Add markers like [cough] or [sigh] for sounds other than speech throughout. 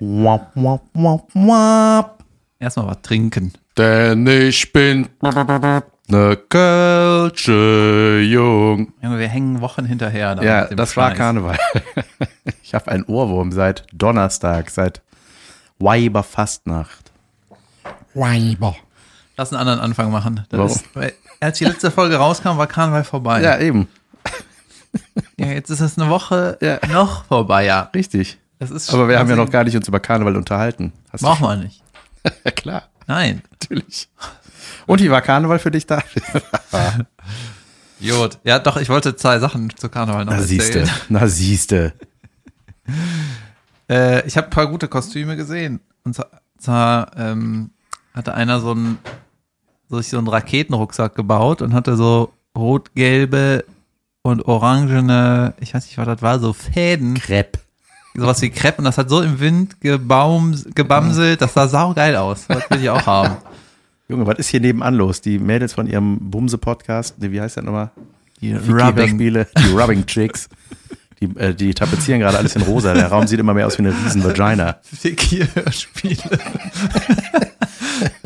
Wap, wap, wap, wap. Erstmal was trinken. Denn ich bin ne Kölsche Jung. Junge, wir hängen Wochen hinterher. Ja, das war Scheiß. Karneval. [laughs] Ich habe einen Ohrwurm seit Donnerstag, seit Weiberfastnacht. Weiber. Lass einen anderen Anfang machen. Das Warum? ist, weil, als die letzte Folge rauskam, war Karneval vorbei. Ja, eben. Ja, jetzt ist es eine Woche Ja. noch vorbei, ja. Richtig. Aber wir haben ja noch gar nicht uns über Karneval unterhalten. Hast Brauchen wir nicht. Ja, [laughs] klar, Nein. natürlich. Und wie war Karneval für dich da? [laughs] Jod. Ja, doch, ich wollte zwei Sachen zu Karneval noch Na siehste, erzählen. na siehste. [laughs] Äh, ich habe ein paar gute Kostüme gesehen. Und zwar, ähm, hatte einer so einen, so so einen Raketenrucksack gebaut und hatte so rot-gelbe und orangene, ich weiß nicht, was das war, so Fäden, Crepe. Sowas wie Crepe und das hat so im Wind gebaum, gebamselt, das sah saugeil aus. Das will ich auch haben. [laughs] Junge, was ist hier nebenan los? Die Mädels von ihrem Bumse-Podcast, wie heißt das nochmal? Die Rubbing-Spiele, die Rubbing-Chicks. Die, äh, die tapezieren gerade alles in rosa. Der Raum sieht immer mehr aus wie eine riesen Vagina. Ficky-Hörspiele.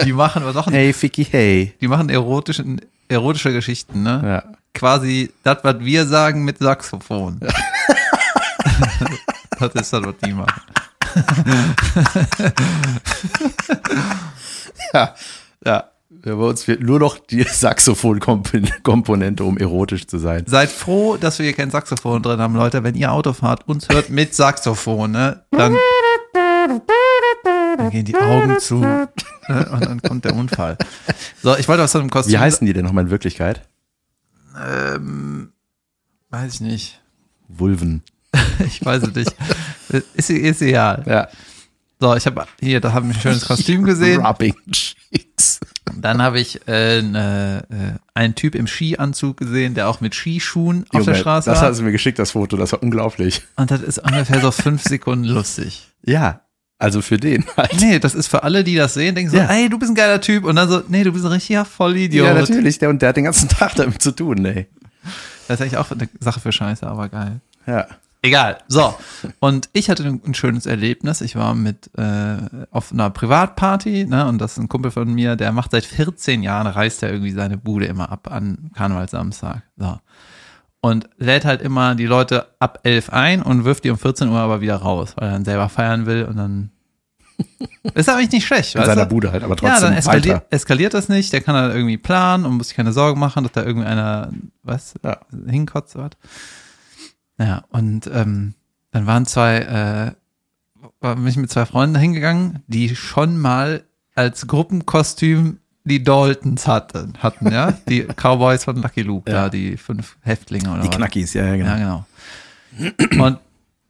die machen was auch Hey, Ficky, hey. Die machen erotischen, erotische Geschichten, ne? Ja. Quasi das, was wir sagen mit Saxophon. [laughs] das ist das, was die machen. [laughs] Ja, ja. Bei uns fehlt nur noch die Saxophon-Komponente, um erotisch zu sein. Seid froh, dass wir hier kein Saxophon drin haben, Leute. Wenn ihr Auto fahrt, uns hört mit Saxophon, ne? Dann, dann gehen die Augen zu ne? und dann kommt der Unfall. So, ich wollte aus so einem Kostüm. Wie heißen die denn nochmal in Wirklichkeit? Ähm, weiß ich nicht. Vulven. [laughs] Ich weiß es nicht. Ist, ist egal. Ja. So, ich habe hier, da habe ich ein schönes [laughs] Kostüm gesehen. Rubbing Cheeks. Dann habe ich äh, ne, äh, einen Typ im Skianzug gesehen, der auch mit Skischuhen auf der Straße Das war. hast du mir geschickt, das Foto. Das war unglaublich. Und das ist ungefähr so fünf Sekunden lustig. Ja. Also für den halt. Nee, das ist für alle, die das sehen, denken so, Ja. ey, du bist ein geiler Typ. Und dann so, nee, du bist ein richtiger Vollidiot. Ja, natürlich. Der, und der hat den ganzen [laughs] Tag damit zu tun, ey. Das ist eigentlich auch eine Sache für Scheiße, aber geil. Ja. Egal. So. Und ich hatte ein, ein schönes Erlebnis. Ich war mit äh, auf einer Privatparty, ne, und das ist ein Kumpel von mir, der macht seit 14 Jahren, reißt er irgendwie seine Bude immer ab an Karnevalsamstag. So. Und lädt halt immer die Leute ab 11 ein und wirft die um 14 Uhr aber wieder raus, weil er dann selber feiern will und dann [laughs] ist eigentlich nicht schlecht, In seiner du? Bude halt, aber Ja, trotzdem dann eskaliert, weiter. eskaliert das nicht, der kann dann irgendwie planen und muss sich keine Sorgen machen, dass da irgendwie einer, was, Ja. hinkotzt wird. Ja, und ähm, dann waren zwei, äh, war bin ich mit zwei Freunden hingegangen, die schon mal als Gruppenkostüm die Daltons hatten, hatten, ja, [laughs] die Cowboys von Lucky Luke, Ja. da die fünf Häftlinge oder Die was. Knackis, ja, ja, genau. Ja, genau. Und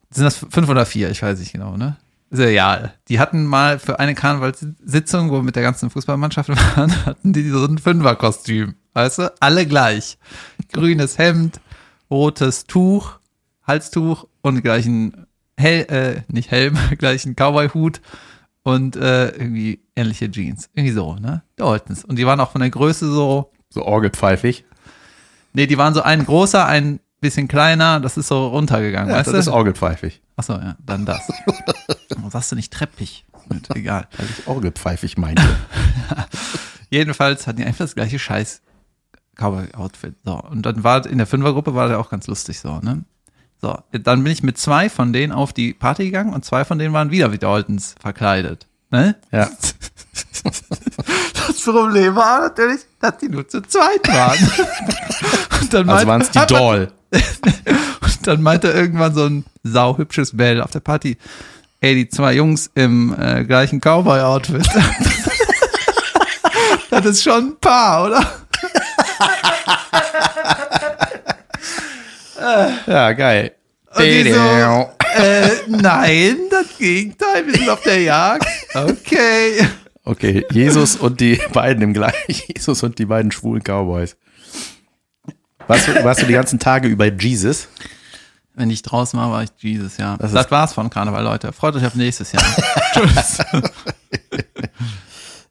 sind das fünf oder vier? Ich weiß nicht genau, ne? Egal. Die hatten mal für eine Karnevalssitzung, wo wir mit der ganzen Fußballmannschaft [laughs] waren, hatten die so ein Fünferkostüm. Weißt du? Alle gleich. Grünes Hemd, rotes Tuch, Halstuch und gleichen Hel äh, nicht Helm, [laughs] gleichen Cowboy-Hut und äh, irgendwie ähnliche Jeans. Irgendwie so, ne? Daltons. Und die waren auch von der Größe so, So orgelpfeifig. Nee, die waren so ein großer, ein bisschen kleiner, das ist so runtergegangen, Ja, weißt das ist du? orgelpfeifig. Achso, ja, dann das. [laughs] Warum sagst du nicht treppig? Egal. Weil ich orgelpfeifig meinte. [laughs] Jedenfalls hatten die einfach das gleiche Scheiß Cowboy-Outfit. So, und dann war in der Fünfergruppe war der auch ganz lustig so, ne? So, dann bin ich mit zwei von denen auf die Party gegangen und zwei von denen waren wieder wie Daltons verkleidet. Ne? Ja. [laughs] Das Problem war natürlich, dass die nur zu zweit waren. [laughs] Und dann Also waren es die Doll. [laughs] Und dann meinte irgendwann so ein sauhübsches Bell auf der Party, ey, die zwei Jungs im äh, gleichen Cowboy-Outfit. das ist schon ein Paar, oder? Ja, geil. So, äh, nein, das Gegenteil, wir sind auf der Jagd. Okay. Okay, Jesus und die beiden im gleichen, Jesus und die beiden schwulen Cowboys. Warst du, warst du die ganzen Tage über Jesus? Wenn ich draußen war, war ich Jesus, ja. Das Das, war's von Karneval, Leute. Freut euch auf nächstes Jahr. [laughs] Tschüss. [laughs]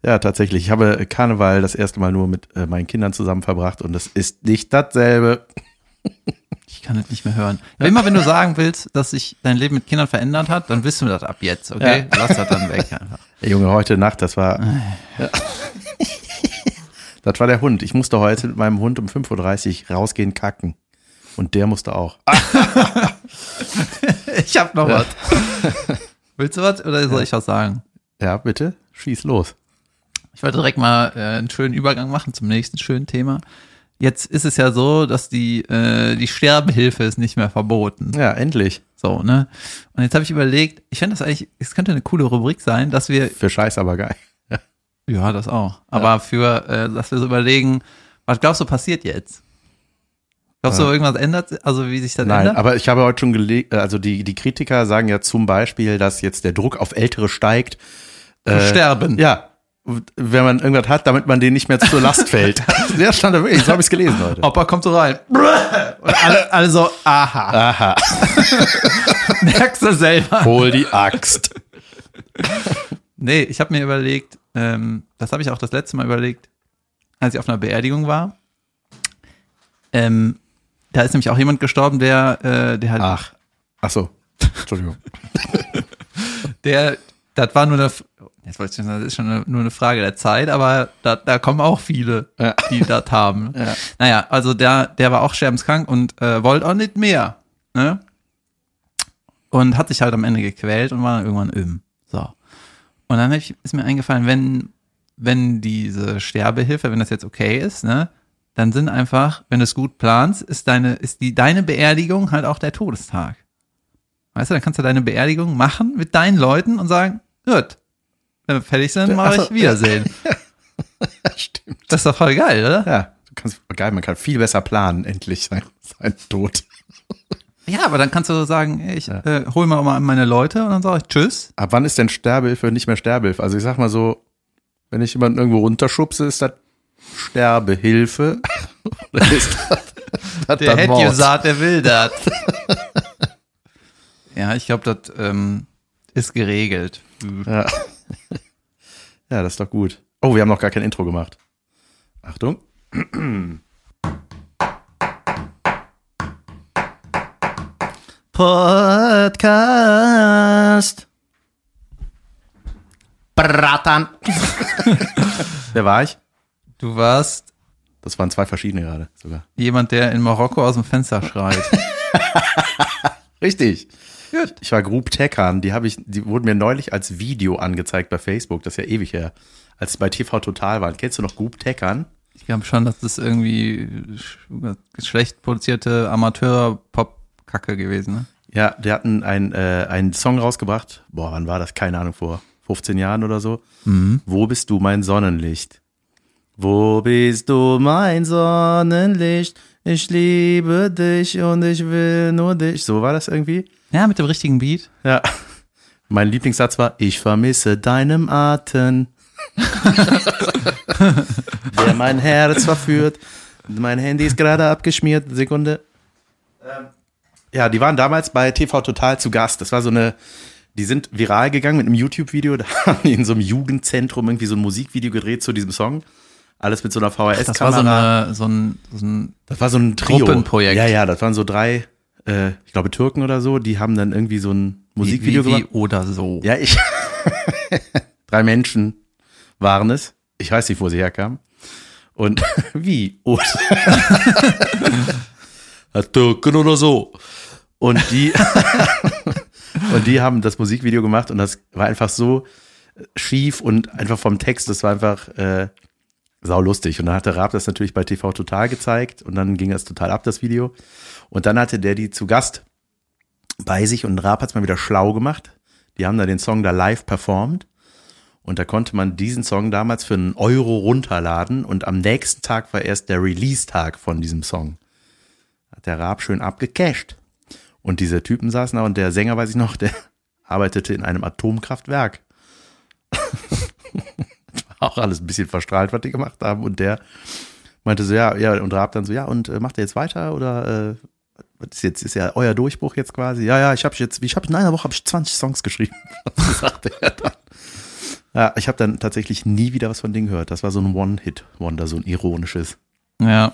Ja, tatsächlich. Ich habe Karneval das erste Mal nur mit äh, meinen Kindern zusammen verbracht und es ist nicht dasselbe. Ich kann das nicht mehr hören. Immer wenn du sagen willst, dass sich dein Leben mit Kindern verändert hat, dann wissen wir das ab jetzt, okay? Ja. Lass das dann weg einfach. Ey, Junge, heute Nacht, das war. Ja. Das war der Hund. Ich musste heute mit meinem Hund um 5.30 Uhr rausgehen kacken. Und der musste auch. [laughs] Ich hab noch was. Willst du was oder soll ich was sagen? Ja, bitte, schieß los. Ich wollte direkt mal äh, einen schönen Übergang machen zum nächsten schönen Thema. Jetzt ist es ja so, dass die, äh, die Sterbehilfe ist nicht mehr verboten. Ja, endlich. So, ne? Und jetzt habe ich überlegt, ich fände das eigentlich, es könnte eine coole Rubrik sein, dass wir, Für Scheiß aber geil. [laughs] ja, das auch, aber für, äh, dass wir so überlegen, was glaubst du passiert jetzt? Glaubst du, Ja. irgendwas ändert, also wie sich das Nein, ändert? aber ich habe heute schon gelegt, also die, die Kritiker sagen ja zum Beispiel, dass jetzt der Druck auf Ältere steigt. Zu sterben. Ja, wenn man irgendwas hat, damit man denen nicht mehr zur Last [laughs] fällt. Der stand da wirklich, so habe ich es gelesen heute. Opa kommt so rein. Und alle, alle so, aha, Aha, [laughs] merkst du selber. hol die Axt. Nee, ich habe mir überlegt, ähm, das habe ich auch das letzte Mal überlegt, als ich auf einer Beerdigung war. Ähm, da ist nämlich auch jemand gestorben, der, äh, der halt, Ach, ach so. Entschuldigung. [laughs] der, das war nur eine, jetzt wollte ich sagen, das ist schon eine, nur eine Frage der Zeit, aber da, da kommen auch viele, Ja. die das haben. Ja. Naja, also der, der war auch sterbenskrank und äh, wollte auch nicht mehr. Ne? Und hat sich halt am Ende gequält und war dann irgendwann öm. So. Und dann ich, ist mir eingefallen, wenn, wenn diese Sterbehilfe, wenn das jetzt okay ist, ne, dann sind einfach, wenn du es gut planst, ist deine, ist die, deine Beerdigung halt auch der Todestag. Weißt du, dann kannst du deine Beerdigung machen mit deinen Leuten und sagen, gut, wenn wir fertig sind, mache Ach so, ich Wiedersehen. [laughs] Stimmt. Das ist doch voll geil, oder? Ja, du kannst, geil, man kann viel besser planen, endlich sein, sein Tod. Ja, aber dann kannst du sagen, ey, ich äh, hol mal mal meine Leute und dann sage ich Tschüss. Ab wann ist denn Sterbehilfe nicht mehr Sterbehilfe? Also ich sag mal so, wenn ich jemanden irgendwo runterschubse, ist das Sterbehilfe. [laughs] Oder ist das, [laughs] das Der hätte gesagt, der will das. Ja, ich glaube, das ähm, ist geregelt. Ja. ja, das ist doch gut. Oh, wir haben noch gar kein Intro gemacht. Achtung. Podcast. Bratan. Wer war ich? Du warst Das waren zwei verschiedene gerade sogar. jemand, der in Marokko aus dem Fenster schreit. [laughs] Richtig. Ich war Group Tekan, die habe ich, die wurden mir neulich als Video angezeigt bei Facebook, das ist ja ewig her, als bei TV Total waren. Kennst du noch Group Tekan? Ich glaube schon, dass das irgendwie sch- schlecht produzierte Amateur-Pop-Kacke gewesen, ne? Ja, die hatten ein, äh, einen Song rausgebracht. Boah, wann war das? Keine Ahnung, vor 15 Jahren oder so. Wo bist du mein Sonnenlicht? Wo bist du mein Sonnenlicht? Ich liebe dich und ich will nur dich. So war das irgendwie. Ja, mit dem richtigen Beat. Ja. Mein Lieblingssatz war, ich vermisse deinem Atem. [laughs] Der mein Herz verführt. Mein Handy ist gerade abgeschmiert. Sekunde. Ähm, Ja, die waren damals bei TV Total zu Gast. Das war so eine, die sind viral gegangen mit einem YouTube-Video. Da haben die in so einem Jugendzentrum irgendwie so ein Musikvideo gedreht zu diesem Song. Alles mit so einer Das war so, VHS-Kamera. eine, so, ein, so ein Das war so ein Trio. Gruppenprojekt. Ja, ja, das waren so drei, äh, ich glaube Türken oder so, die haben dann irgendwie so ein Musikvideo wie, wie, gemacht. wie oder so. Ja, ich. [laughs] drei Menschen waren es. Ich weiß nicht, wo sie herkamen. Und [laughs] wie? Und [laughs] Türken oder so. Und die, und die haben das Musikvideo gemacht und das war einfach so schief und einfach vom Text, das war einfach äh, sau lustig. Und dann hatte Raab das natürlich bei TV Total gezeigt und dann ging das total ab, das Video. Und dann hatte der die zu Gast bei sich und Raab hat es mal wieder schlau gemacht. Die haben da den Song da live performt. Und da konnte man diesen Song damals für einen Euro runterladen und am nächsten Tag war erst der Release-Tag von diesem Song. Hat der Raab schön abgecasht. Und diese Typen saßen da und der Sänger, weiß ich noch, der [laughs] arbeitete in einem Atomkraftwerk. [laughs] Auch alles ein bisschen verstrahlt, was die gemacht haben. Und der meinte so, ja, ja, und Raab dann so, ja, und äh, macht er jetzt weiter oder äh, was ist jetzt ist ja euer Durchbruch jetzt quasi? Ja, ja, ich habe jetzt, ich habe in einer Woche habe ich 20 Songs geschrieben. [laughs] sagte er dann. Ja, ich habe dann tatsächlich nie wieder was von Ding gehört. Das war so ein One-Hit-Wonder, so ein ironisches. Ja.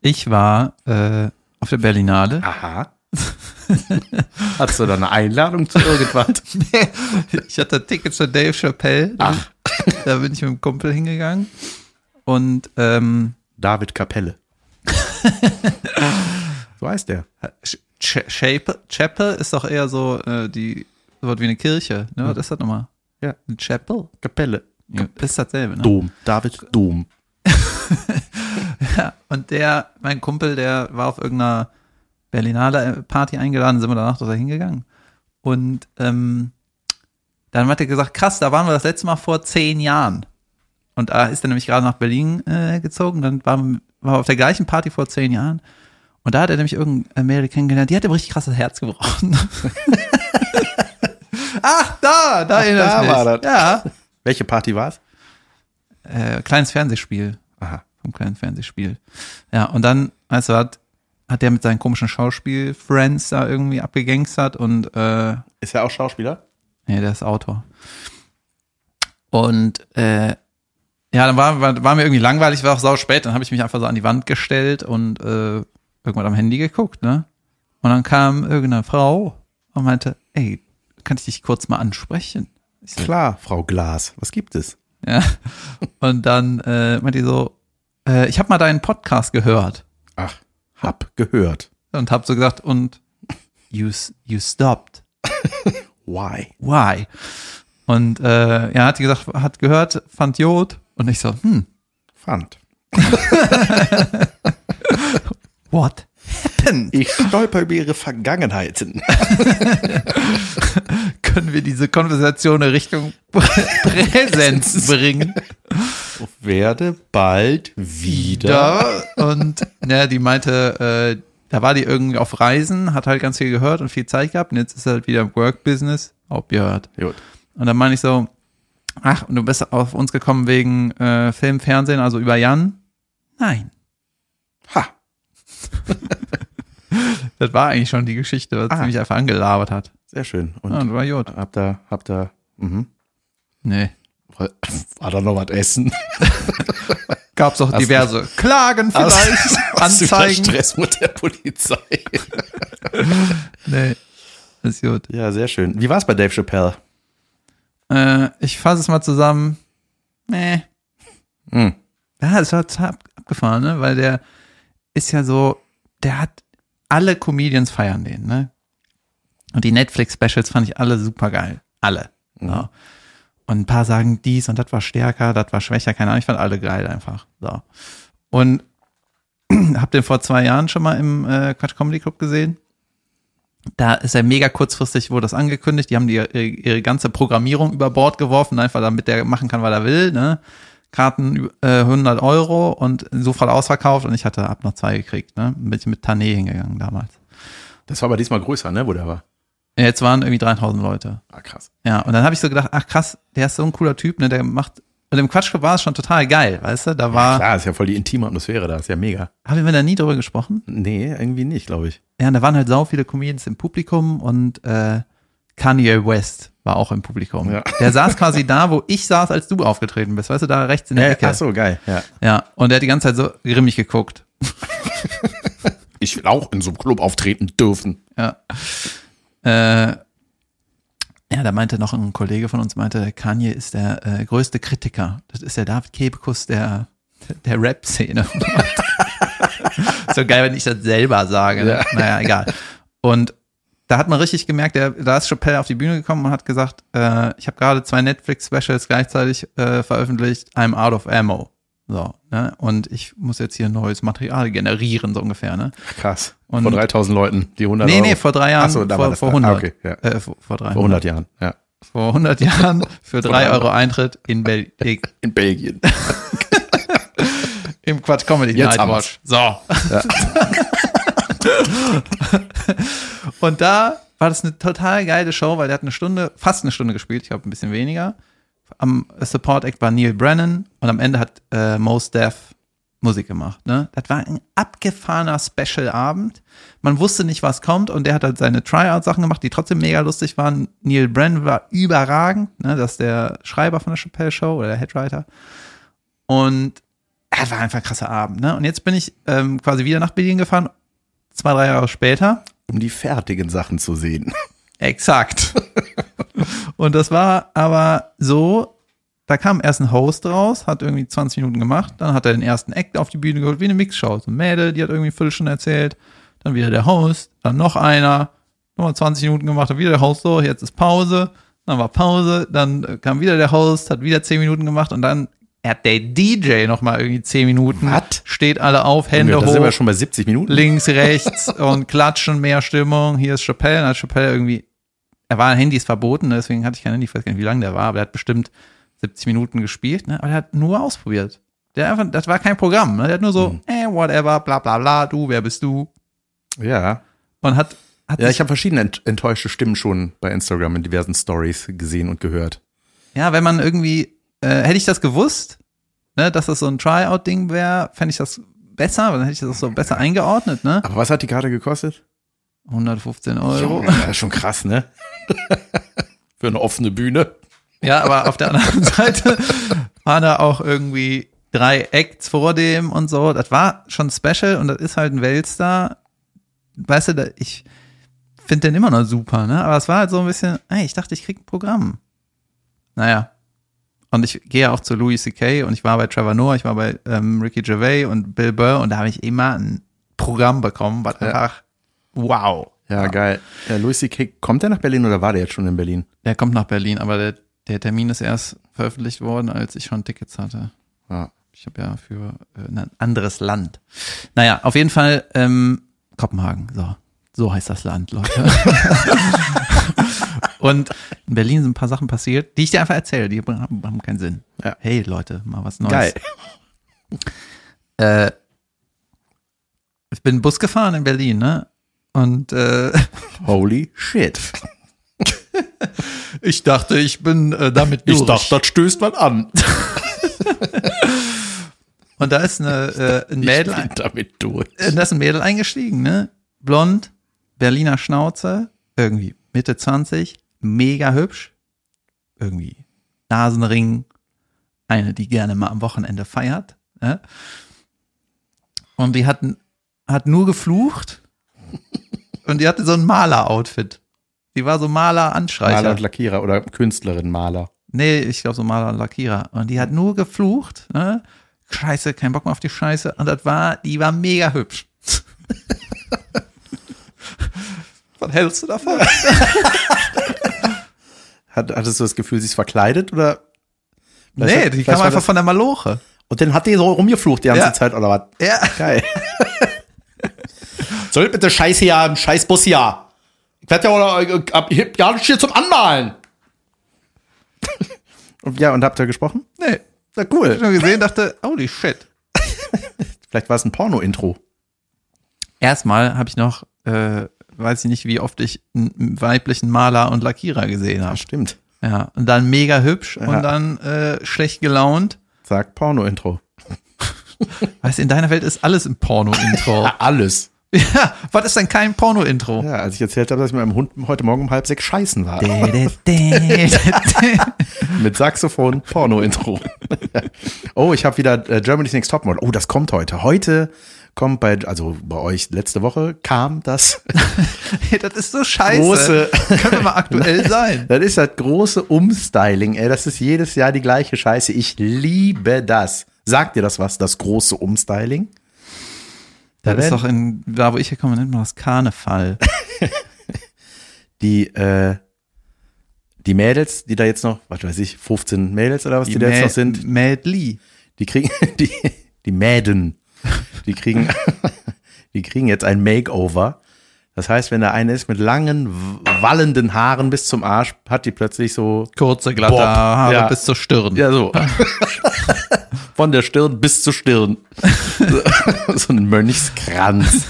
Ich war äh, auf der Berlinale. Aha. [laughs] Hast du da eine Einladung zu irgendwas? [laughs] ich hatte Tickets für Dave Chappelle. Ach. Da bin ich mit dem Kumpel hingegangen. Und ähm, David Kapelle. So heißt der. Ch- Chapel, Chapel ist doch eher so äh, die so was wie eine Kirche. Ne? Was ist das nochmal? Ja. Eine Chapel? Kapelle. Ja, ist dasselbe, ne? Dom. David Dom. [laughs] Ja, und der, mein Kumpel, der war auf irgendeiner Berlinale Party eingeladen, sind wir danach da hingegangen. Und ähm, dann hat er gesagt, krass, da waren wir das letzte Mal vor zehn Jahren. Und da ist er nämlich gerade nach Berlin äh, gezogen, dann waren war wir auf der gleichen Party vor zehn Jahren. Und da hat er nämlich irgendeine Mädel kennengelernt, die hat ihm richtig krasses Herz gebrochen. [laughs] Ach, da, da erinnere da ich mich. war das. Ja. Welche Party war's? Äh, kleines Fernsehspiel. Aha. vom kleinen Fernsehspiel. Ja, und dann, also hat, hat der mit seinen komischen Schauspiel-Friends da irgendwie abgegangstert und äh, Ist er auch Schauspieler? nee, der ist Autor. Und äh, ja, dann war, war, war mir irgendwie langweilig, war auch sau spät, dann habe ich mich einfach so an die Wand gestellt und äh, irgendwann am Handy geguckt, ne? Und dann kam irgendeine Frau und meinte, ey, kann ich dich kurz mal ansprechen? So, Klar, Frau Glas. Was gibt es? ja. Und dann äh, meinte die so, äh, ich habe mal deinen Podcast gehört. Ach, hab gehört. und hab so gesagt und you you stopped Why? why und äh, ja hat die gesagt hat gehört fand Jod und ich so hm Fand. [laughs] what happened [laughs] Ich stolper über ihre Vergangenheiten. [laughs] können wir diese Konversation in Richtung Präsenz bringen Werde bald wieder. da und ja die meinte äh, da war die irgendwie auf Reisen hat halt ganz viel gehört und viel Zeit gehabt und jetzt ist halt wieder im Work Business auch gehört Gut. Und dann meine ich so, ach, und du bist auf uns gekommen wegen äh, Film, Fernsehen, also über Jan? Nein. [laughs] Das war eigentlich schon die Geschichte, was Ah. mich einfach angelabert hat. Sehr schön. Und das war gut. habt ihr, habt ihr, mhm. Nee. War da noch was essen? [laughs] Gab's auch Hast diverse Klagen Hast- vielleicht, [laughs] Hast du Anzeigen. Stress mit der Polizei? Nee. Ist gut. ja, sehr schön. Wie war's bei Dave Chappelle? Äh, ich fasse es mal zusammen. Nee. Hm. Ja, das war abgefahren, ne? Weil der ist ja so, der hat alle Comedians feiern den, ne? Und die Netflix-Specials fand ich alle super geil. Alle. So. Und ein paar sagen dies und das war stärker, das war schwächer, keine Ahnung. Ich fand alle geil einfach. So. Und [clears throat] hab den vor zwei Jahren schon mal im äh, Quatsch Comedy Club gesehen. Da ist er mega kurzfristig, wurde das angekündigt. Die haben die, ihre, ihre ganze Programmierung über Bord geworfen, einfach damit der machen kann, was er will. Ne? Karten äh, 100 Euro und sofort ausverkauft und ich hatte ab noch zwei gekriegt. Ne? Bin ich mit Tané hingegangen damals. Das war aber diesmal größer, ne, wo der war. Jetzt waren irgendwie 3000 Leute. Ah, krass. Ja, und dann habe ich so gedacht, ach krass, der ist so ein cooler Typ, ne? Der macht. Und im Quatschclub war es schon total geil, weißt du? Da war, Klar, ist ja voll die intime Atmosphäre da, ist ja mega. haben wir da nie drüber gesprochen? Nee, irgendwie nicht, glaube ich. Ja, und da waren halt sau viele Comedians im Publikum und äh, Kanye West war auch im Publikum. Ja. Der saß quasi da, wo ich saß, als du aufgetreten bist, weißt du, da rechts in der Äh, Ecke. ach so, geil, ja. Ja, und der hat die ganze Zeit so grimmig geguckt. [laughs] Ich will auch in so einem Club auftreten dürfen. Ja. Äh, ja, da meinte noch ein Kollege von uns, meinte, Kanye ist der äh, größte Kritiker. Das ist der David Kebekus der, der Rap-Szene. [laughs] so geil, wenn ich das selber sage. Ne? Ja. Naja, egal. Und da hat man richtig gemerkt, der, da ist Chappelle auf die Bühne gekommen und hat gesagt, äh, ich habe gerade zwei Netflix-Specials gleichzeitig äh, veröffentlicht, I'm out of ammo. So, ne? Und ich muss jetzt hier neues Material generieren, so ungefähr, ne? Krass. Und- vor 3000 Leuten, die 100 Nee, Euro. nee, vor drei Jahren, Ach so, vor, vor da. 100. Ah, okay, ja. äh, vor, vor, 300. Vor 100 Jahren, ja. Vor 100 Jahren für drei drei Euro Eintritt in Bel In [laughs] Belgien. [laughs] im Quatsch Comedy Jetzt haben Nightwatch. So. [laughs] Und da war das eine total geile Show, weil der hat eine Stunde, fast eine Stunde gespielt, ich glaube ein bisschen weniger. Am Support Act war Neil Brennan und am Ende hat äh, Mos Def Musik gemacht. Ne? Das war ein abgefahrener Special-Abend. Man wusste nicht, was kommt und der hat halt seine Tryout-Sachen gemacht, die trotzdem mega lustig waren. Neil Brennan war überragend, ne? das ist der Schreiber von der Chappelle Show oder der Headwriter. Und er war einfach ein krasser Abend. Ne? Und jetzt bin ich ähm, quasi wieder nach Berlin gefahren, zwei, drei Jahre später. Um die fertigen Sachen zu sehen. [laughs] Exakt. und das war aber so, da kam erst ein Host raus, hat irgendwie 20 Minuten gemacht, dann hat er den ersten Act auf die Bühne geholt, wie eine Mixshow. So ein Mädel, die hat irgendwie eine Viertelstunde erzählt, dann wieder der Host, dann noch einer, nochmal 20 Minuten gemacht, dann wieder der Host so, jetzt ist Pause, dann war Pause, dann kam wieder der Host, hat wieder 10 Minuten gemacht und dann hat der DJ nochmal irgendwie 10 Minuten, Was? steht alle auf, Hände da hoch sind wir schon bei 70 Minuten. links, [laughs] rechts und klatschen, mehr Stimmung. Hier ist Chappelle, dann hat Chappelle irgendwie, er war Handys verboten, deswegen hatte ich kein Handy, ich weiß gar nicht, wie lange der war, aber er hat bestimmt 70 Minuten gespielt, ne, aber er hat nur ausprobiert. Der einfach, das war kein Programm, ne, der hat nur so, eh, whatever, bla, bla, bla, du, wer bist du? Ja. Und hat, hat Ja, ich habe verschiedene ent enttäuschte Stimmen schon bei Instagram in diversen Stories gesehen und gehört. ja, wenn man irgendwie, äh, hätte ich das gewusst, ne, dass das so ein Tryout-Ding wäre, fände ich das besser, dann hätte ich das auch so besser eingeordnet, ne? Aber was hat die Karte gekostet? 115 Euro. Das ist schon krass, ne? [laughs] Für eine offene Bühne. Ja, aber auf der anderen [laughs] Seite waren da auch irgendwie drei Acts vor dem und so. Das war schon special und das ist halt ein Weltstar. Weißt du, ich finde den immer noch super, ne? Aber es war halt so ein bisschen, ey, ich dachte, ich krieg ein Programm. Naja. Und ich gehe auch zu Louis C.K. und ich war bei Trevor Noah, ich war bei ähm, Ricky Gervais und Bill Burr und da habe ich immer ein Programm bekommen, was einfach wow. Ja, geil. Ja, Louis C.K. kommt der nach Berlin oder war der jetzt schon in Berlin? Der kommt nach Berlin, aber der, der Termin ist erst veröffentlicht worden, als ich schon Tickets hatte. Ja. Ich habe ja für äh, ein anderes Land. Naja, auf jeden Fall ähm, Kopenhagen. So, so heißt das Land, Leute. [laughs] [laughs] Und in Berlin sind ein paar Sachen passiert, die ich dir einfach erzähle. Die haben, haben keinen Sinn. Ja. Hey Leute, mal was Neues. Geil. Äh, ich bin Bus gefahren in Berlin, ne? Und äh, [laughs] Holy shit. ich dachte, ich bin äh, damit durch. das stößt man an. [laughs] Und da ist eine, äh, ein Mädel, Ich bin damit durch. Äh, Da ist ein Mädel eingestiegen, ne? Blond, Berliner Schnauze, irgendwie Mitte 20, mega hübsch, irgendwie Nasenring, eine, die gerne mal am Wochenende feiert. Ne? Und die hat, hat nur geflucht [laughs] und die hatte so ein Maler-Outfit. Die war so Maler-Anstreicher. Maler und Lackierer oder Künstlerin, Maler. Nee, ich glaube so Maler und Lackierer. Und die hat nur geflucht, ne? Scheiße, kein Bock mehr auf die Scheiße. Und das war, die war mega hübsch. [laughs] Was hältst du davon? [laughs] Hat, hattest du das Gefühl, sie ist verkleidet oder? Vielleicht nee, hat- die kam einfach das- von der Maloche. Und dann hat die so rumgeflucht die ganze Ja. Zeit oder was? Ja. Geil. [laughs] Soll bitte Scheiße ja, ein Scheißbus ja. Ich werd ja oder äh, ab hier ja nicht hier zum Anmalen. [laughs] und ja, und habt ihr gesprochen? Nee. Na Ich cool. hab nur gesehen, dachte, holy shit. [laughs] Vielleicht war es ein Porno-Intro. Erstmal habe ich noch, äh, weiß ich nicht, wie oft ich einen weiblichen Maler und Lackierer gesehen Ja, habe. stimmt. Ja. Und dann mega hübsch Ja. und dann äh, schlecht gelaunt. Sagt Porno-Intro. [laughs] Weißt du, in deiner Welt ist alles im Porno-Intro. [laughs] Ja, alles. [laughs] ja, was ist denn kein Porno-Intro? Ja, als ich erzählt habe, dass ich mit meinem Hund heute Morgen um halb sechs scheißen war. Mit Saxophon, Porno-Intro. oh, ich habe wieder äh, Germany's Next Topmodel. Oh, das kommt heute. Heute kommt bei, also bei euch letzte Woche kam das [laughs] das ist so scheiße. große, [laughs] Können wir mal aktuell [laughs] sein. das ist das große Umstyling. Ey, das ist jedes Jahr die gleiche Scheiße. Ich liebe das. Sagt dir das was, das große Umstyling? Das Ja, ist doch in, da wo ich herkomme, nennt man das Karneval. Die, äh, die Mädels, die da jetzt noch, was weiß ich, 15 Mädels oder was, die, da jetzt noch sind, Mädli. Die kriegen, die, die Mäden, die kriegen, [laughs] die kriegen jetzt ein Makeover. Das heißt, wenn da eine ist mit langen, wallenden Haaren bis zum Arsch, hat die plötzlich so, Kurze, glatte Bob, Haare ja. bis zur Stirn. ja so, [laughs] von der Stirn bis zur Stirn. So, [laughs] so ein Mönchskranz.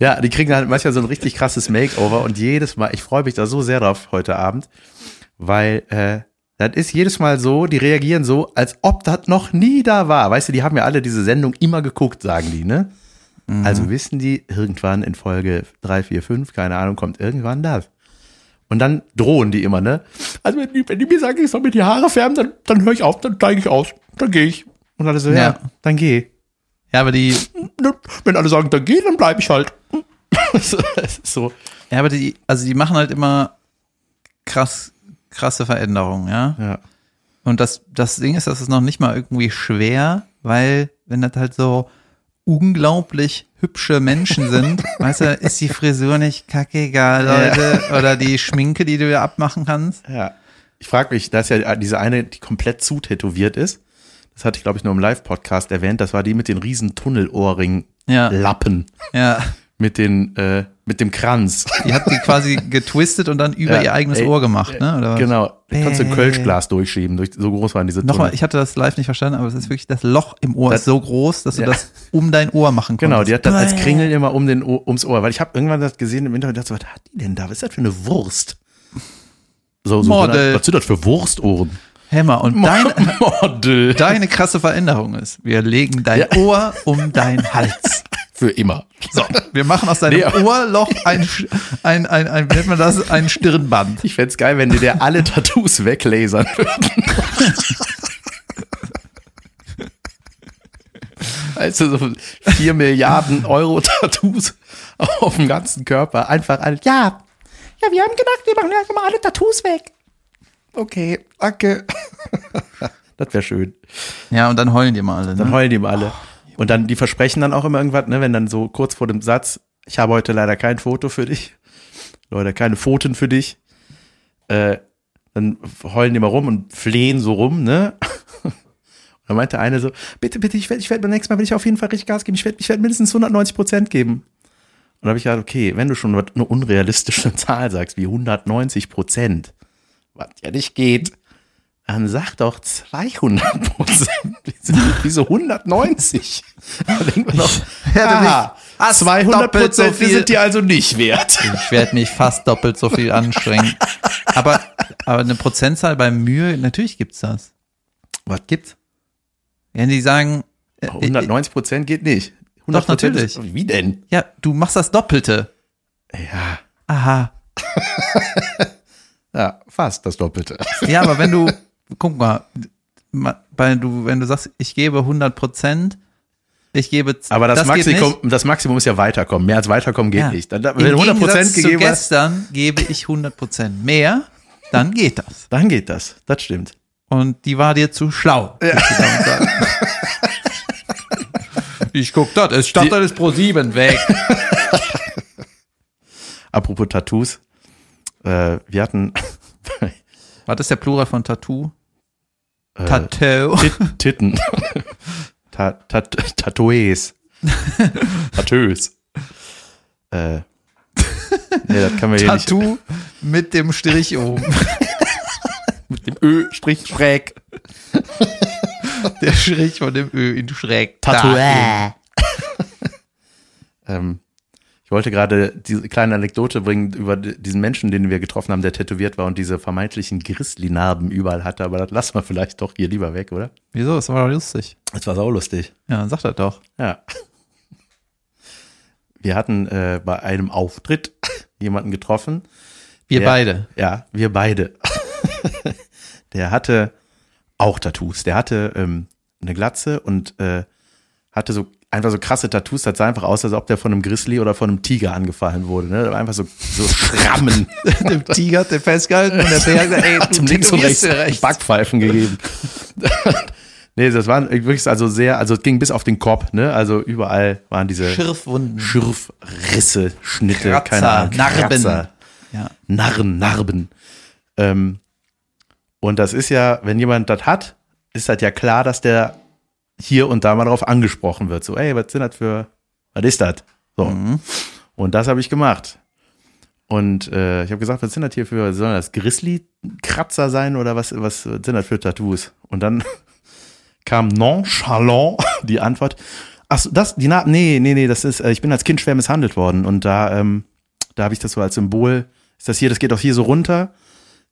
Ja, die kriegen halt manchmal so ein richtig krasses Makeover und jedes Mal, ich freue mich da so sehr drauf heute Abend, weil äh, das ist jedes Mal so, die reagieren so, als ob das noch nie da war. Weißt du, die haben ja alle diese Sendung immer geguckt, sagen die, ne? Also wissen die, irgendwann in Folge 3, 4, 5, keine Ahnung, kommt irgendwann das. Und dann drohen die immer, ne? Also wenn die, wenn die mir sagen, ich soll mir die Haare färben, dann, dann höre ich auf, dann steige ich aus, dann gehe ich. Und alle so, ja, Ja. dann geh. Ja, aber die, Wenn alle sagen, dann geh, dann bleibe ich halt. [laughs] so, Ja, aber die, also die machen halt immer krass, krasse Veränderungen, ja. ja. Und das, das Ding ist, das ist noch nicht mal irgendwie schwer, weil wenn das halt so unglaublich hübsche Menschen sind, [laughs] weißt du, ist die Frisur nicht kackegal, Leute, oder die Schminke, die du ja abmachen kannst. Ja. Ich frage mich, da ist ja diese eine, die komplett zutätowiert ist. Das hatte ich, glaube ich, nur im Live-Podcast erwähnt. Das war die mit den riesen Tunnelohrring-Lappen. Ja. Mit den, äh, mit dem Kranz. [laughs] Die hat die quasi getwistet und dann über Ja, ihr eigenes ey, Ohr gemacht, ne? Oder? Genau. Da konntest du ein. Kölschglas durchschieben. Durch, so groß waren diese Nochmal, Tunnel. ich hatte das live nicht verstanden, aber es ist wirklich, das Loch im Ohr Das- ist so groß, dass du Ja. das um dein Ohr machen konntest. Genau, die hat das als. Kringel immer um den, Ohr- ums Ohr. Weil ich habe irgendwann das gesehen im Internet und dachte, so, was hat die denn da? Was ist das für eine Wurst? So, so, Model. Was sind das für Wurstohren? Hämmer. Und dein, [laughs] Model. deine krasse Veränderung ist, wir legen dein Ja. Ohr um deinen Hals. Für immer. So, wir machen aus deinem Nee, Ohrloch ein, ein, ein, ein, wie nennt man das, ein Stirnband. Ich fänd's geil, wenn die dir alle Tattoos weglasern würden. Du, so 4 Milliarden Euro Tattoos auf dem ganzen Körper. Einfach alle. Ja, ja, wir haben gedacht, wir machen einfach mal alle Tattoos weg. Okay, danke. Das wäre schön. Ja, und dann heulen die mal alle. Dann Ne? heulen die immer alle. Und dann, die versprechen dann auch immer irgendwas, ne, wenn dann so kurz vor dem Satz, ich habe heute leider kein Foto für dich. [laughs] Leute, keine Pfoten für dich. Äh, dann heulen die mal rum und flehen so rum, ne? [laughs] Und dann meinte eine so, bitte, bitte, ich werde ich werd beim nächsten Mal will ich auf jeden Fall richtig Gas geben. Ich werde ich werd mindestens 190 Prozent geben. Und da habe ich gesagt, okay, wenn du schon eine unrealistische [laughs] Zahl sagst, wie 190 Prozent, was ja nicht geht, dann sag doch 200 Prozent. [laughs] Wieso 190? Da denkt man doch, hätte ah, mich 200 doppelt so Prozent viel- sind dir also nicht wert. Ich werde mich fast doppelt so viel anstrengen. Aber, aber eine Prozentzahl bei Mühe, natürlich gibt's das. Was gibt's? Wenn die sagen, äh, 190 Prozent geht nicht. 100% Doch, natürlich. Ist, wie denn? ja, du machst das Doppelte. Ja, Aha. [laughs] ja, fast das Doppelte. Ja, aber wenn du, [laughs] guck mal, ma- bei du, wenn du sagst, ich gebe 100 Prozent, ich gebe, z- Aber das, geht Maximum, das Maximum ist ja weiterkommen. Mehr als weiterkommen geht Ja. nicht. Dann, wenn Im 100 Gegensatz Prozent zu gegeben hast, gestern gebe ich 100 Prozent mehr, dann geht das. [laughs] dann geht das. Das stimmt. Und die war dir zu schlau. Ja. [laughs] Ich guck das, es stand alles pro sieben weg. [laughs] Apropos Tattoos. Äh, wir hatten Was ist der Plural von Tattoo? Äh, Tattoo. Tit Titten. [laughs] Ta Tat Tattoos. Tattoos. Äh, nee, das kann man hier nicht. Tattoo mit dem Strich oben. Mit dem Ö, Strich, schräg. Der Strich von dem Ö in schräg. Tattoo. Ähm, ich wollte gerade diese kleine Anekdote bringen über diesen Menschen, den wir getroffen haben, der tätowiert war und diese vermeintlichen Grizzly-Narben überall hatte, aber das lassen wir vielleicht doch hier lieber weg, oder? Wieso? Das war doch lustig. Das war saulustig. Ja, sag das doch. Ja. Wir hatten äh, bei einem Auftritt jemanden getroffen. Wir der- beide. Ja, wir beide. [laughs] der hatte auch Tattoos. Der hatte ähm, eine Glatze und äh, hatte so einfach so krasse Tattoos. Das sah einfach aus, als ob der von einem Grizzly oder von einem Tiger angefallen wurde. Ne? Einfach so, so Schrammen. [laughs] Dem Tiger hat der festgehalten und der Bär hat gesagt, ey, [laughs] du links und rechts, rechts. Backpfeifen gegeben. [laughs] nee, das waren wirklich also sehr, also es ging bis auf den Kopf, ne? Also überall waren diese Schürfwunden. Schürfrisse, Schnitte, Kratzer, keine Ahnung, Narben. Kratzer, Ja. Narren, Narben. Ähm, und das ist ja, wenn jemand das hat, ist das ja klar, dass der hier und da mal darauf angesprochen wird. So, ey, was sind das für, was ist das? So. Mhm. Und das habe ich gemacht. Und äh, ich habe gesagt, was sind das hier für, sollen das Grizzly-Kratzer sein oder was, was sind das für Tattoos? Und dann [laughs] kam nonchalant die Antwort, ach so, das, die Na nee, nee, nee, das ist, äh, ich bin als Kind schwer misshandelt worden und da, ähm, da habe ich das so als Symbol, ist das hier, das geht auch hier so runter,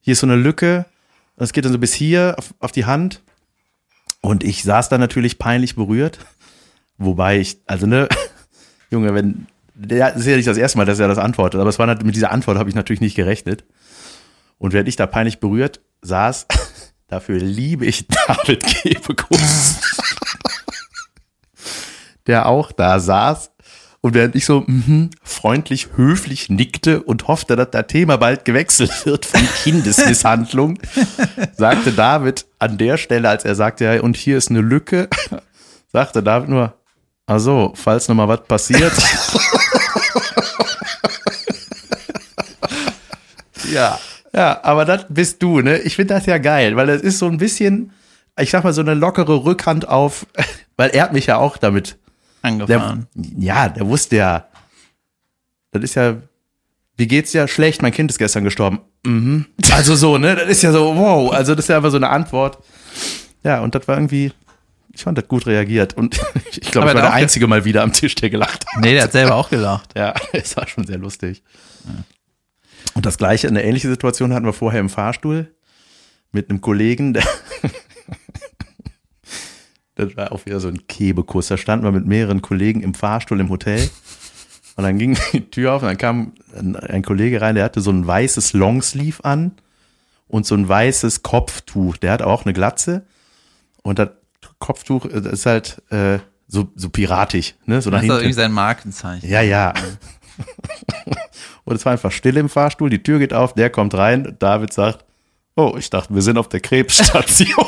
hier ist so eine Lücke, das geht dann so bis hier auf, auf die Hand und ich saß da natürlich peinlich berührt, wobei ich, also ne, [laughs] Junge, wenn, der ist ja nicht das erste Mal, dass er das antwortet, aber es war mit dieser Antwort habe ich natürlich nicht gerechnet. Und während ich da peinlich berührt saß, [laughs] dafür liebe ich [laughs] David Kebekus, der auch da saß Und während ich so mhm, freundlich, höflich nickte und hoffte, dass das Thema bald gewechselt [laughs] wird von Kindesmisshandlung, [laughs] sagte David an der Stelle, als er sagte, ja, und hier ist eine Lücke, [laughs] sagte David nur, also, falls noch mal was passiert. Ja. Ja, aber das bist du, ne? Ich finde das ja geil, weil das ist so ein bisschen, ich sag mal, so eine lockere Rückhand auf, weil er hat mich ja auch damit. Der, Angefahren. ja, der wusste ja, das ist ja, wie geht's dir? Schlecht, mein Kind ist gestern gestorben. Mhm. Also so, ne? Das ist ja so, wow, also das ist ja einfach so eine Antwort. Ja, und das war irgendwie, ich fand das gut reagiert und [laughs] ich glaube, ich war der der Einzige mal wieder am Tisch, der gelacht hat. Nee, der hat selber auch gelacht. Ja, [laughs] es war schon sehr lustig. Und das gleiche, eine ähnliche Situation hatten wir vorher im Fahrstuhl mit einem Kollegen, der das war auch wieder so ein Kebekuss. Da standen wir mit mehreren Kollegen im Fahrstuhl im Hotel. Und dann ging die Tür auf und dann kam ein, ein Kollege rein, der hatte so ein weißes Longsleeve an und so ein weißes Kopftuch. Der hat auch eine Glatze. Und das Kopftuch äh, ist halt äh, so, so piratisch, ne? So Das ist hinten. irgendwie sein Markenzeichen. Ja, ja. [laughs] Und es war einfach still im Fahrstuhl, die Tür geht auf, der kommt rein, David sagt, oh, ich dachte, wir sind auf der Krebsstation. [laughs]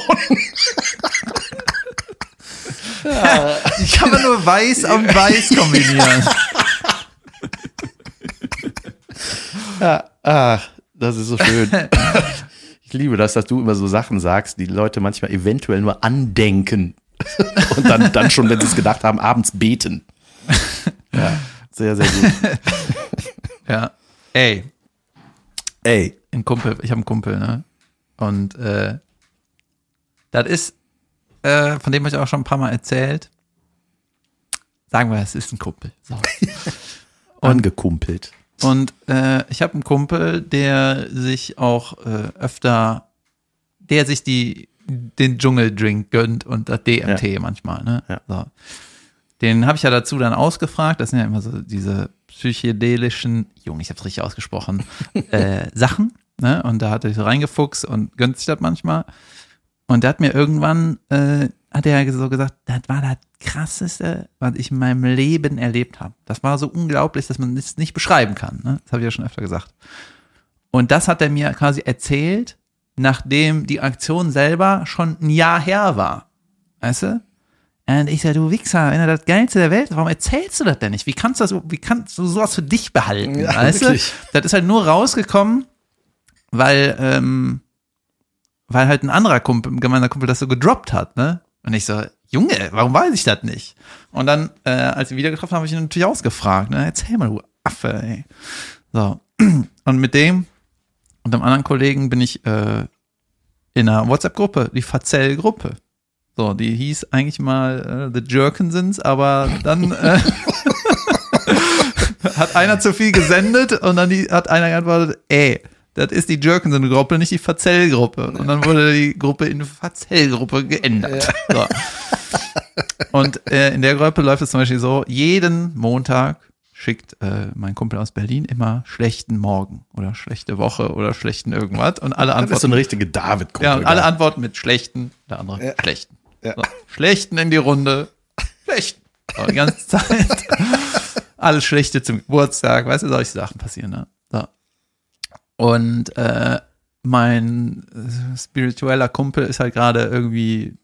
Ich kann man nur weiß am weiß kombinieren. ja, ach, das ist so schön. Ich liebe das, dass du immer so Sachen sagst, die Leute manchmal eventuell nur andenken und dann, dann schon, wenn sie es gedacht haben, abends beten. Ja, sehr, sehr gut. Ja. Ey, Ey, ein Kumpel, ich habe einen Kumpel, ne? Und äh, das ist, äh, von dem habe ich auch schon ein paar Mal erzählt. Sagen wir, es ist ein Kumpel. So. [laughs] angekumpelt. Und äh, ich habe einen Kumpel, der sich auch äh, öfter, der sich die den Dschungeldrink gönnt und das DMT manchmal. Ne? Ja. So. Den habe ich ja dazu dann ausgefragt. Das sind ja immer so diese psychedelischen, Junge, ich habe es richtig ausgesprochen, [laughs] äh, Sachen. Ne? Und da hat er sich reingefuchst und gönnt sich das manchmal. Und der hat mir irgendwann, äh, hat er so gesagt, das war das krasseste, was ich in meinem Leben erlebt habe. Das war so unglaublich, dass man es nicht beschreiben kann. Ne? Das habe ich ja schon öfter gesagt. Und das hat er mir quasi erzählt, nachdem die Aktion selber schon ein Jahr her war. Weißt du? Und ich sag, du Wichser, wenn er das Geilste der Welt ist, warum erzählst du das denn nicht? Wie kannst du das, wie kannst du sowas für dich behalten? Ja, weißt wirklich. du? Das ist halt nur rausgekommen, weil, ähm, weil halt ein anderer Kumpel, ein gemeinsamer Kumpel das so gedroppt hat, ne? Und ich so, Junge, warum weiß ich das nicht? Und dann, äh, als wir wieder getroffen haben, habe ich ihn natürlich ausgefragt, ne? Erzähl mal, du Affe, ey. So. [clears throat] Und mit dem und einem anderen Kollegen bin ich äh, in einer WhatsApp-Gruppe, die Fazell-Gruppe. So, die hieß eigentlich mal äh, The Jerkensons, aber dann äh, [laughs] hat einer zu viel gesendet und dann die, hat einer geantwortet, ey, das ist die Jerkenson-Gruppe, nicht die Fazell-Gruppe. Und dann wurde die Gruppe in Fazell-Gruppe geändert. So. Und äh, in der Gruppe läuft es zum Beispiel so, jeden Montag schickt äh, mein Kumpel aus Berlin immer schlechten Morgen oder schlechte Woche oder schlechten irgendwas und alle Das ist antworten so eine richtige David-Gruppe. ja, und alle antworten mit schlechten, der andere Ja. schlechten. Ja. So, schlechten in die Runde. Schlechten. So, die ganze [laughs] Zeit. Alles Schlechte zum Geburtstag, weißt du, solche Sachen passieren, ne? Und äh, mein äh, spiritueller Kumpel ist halt gerade irgendwie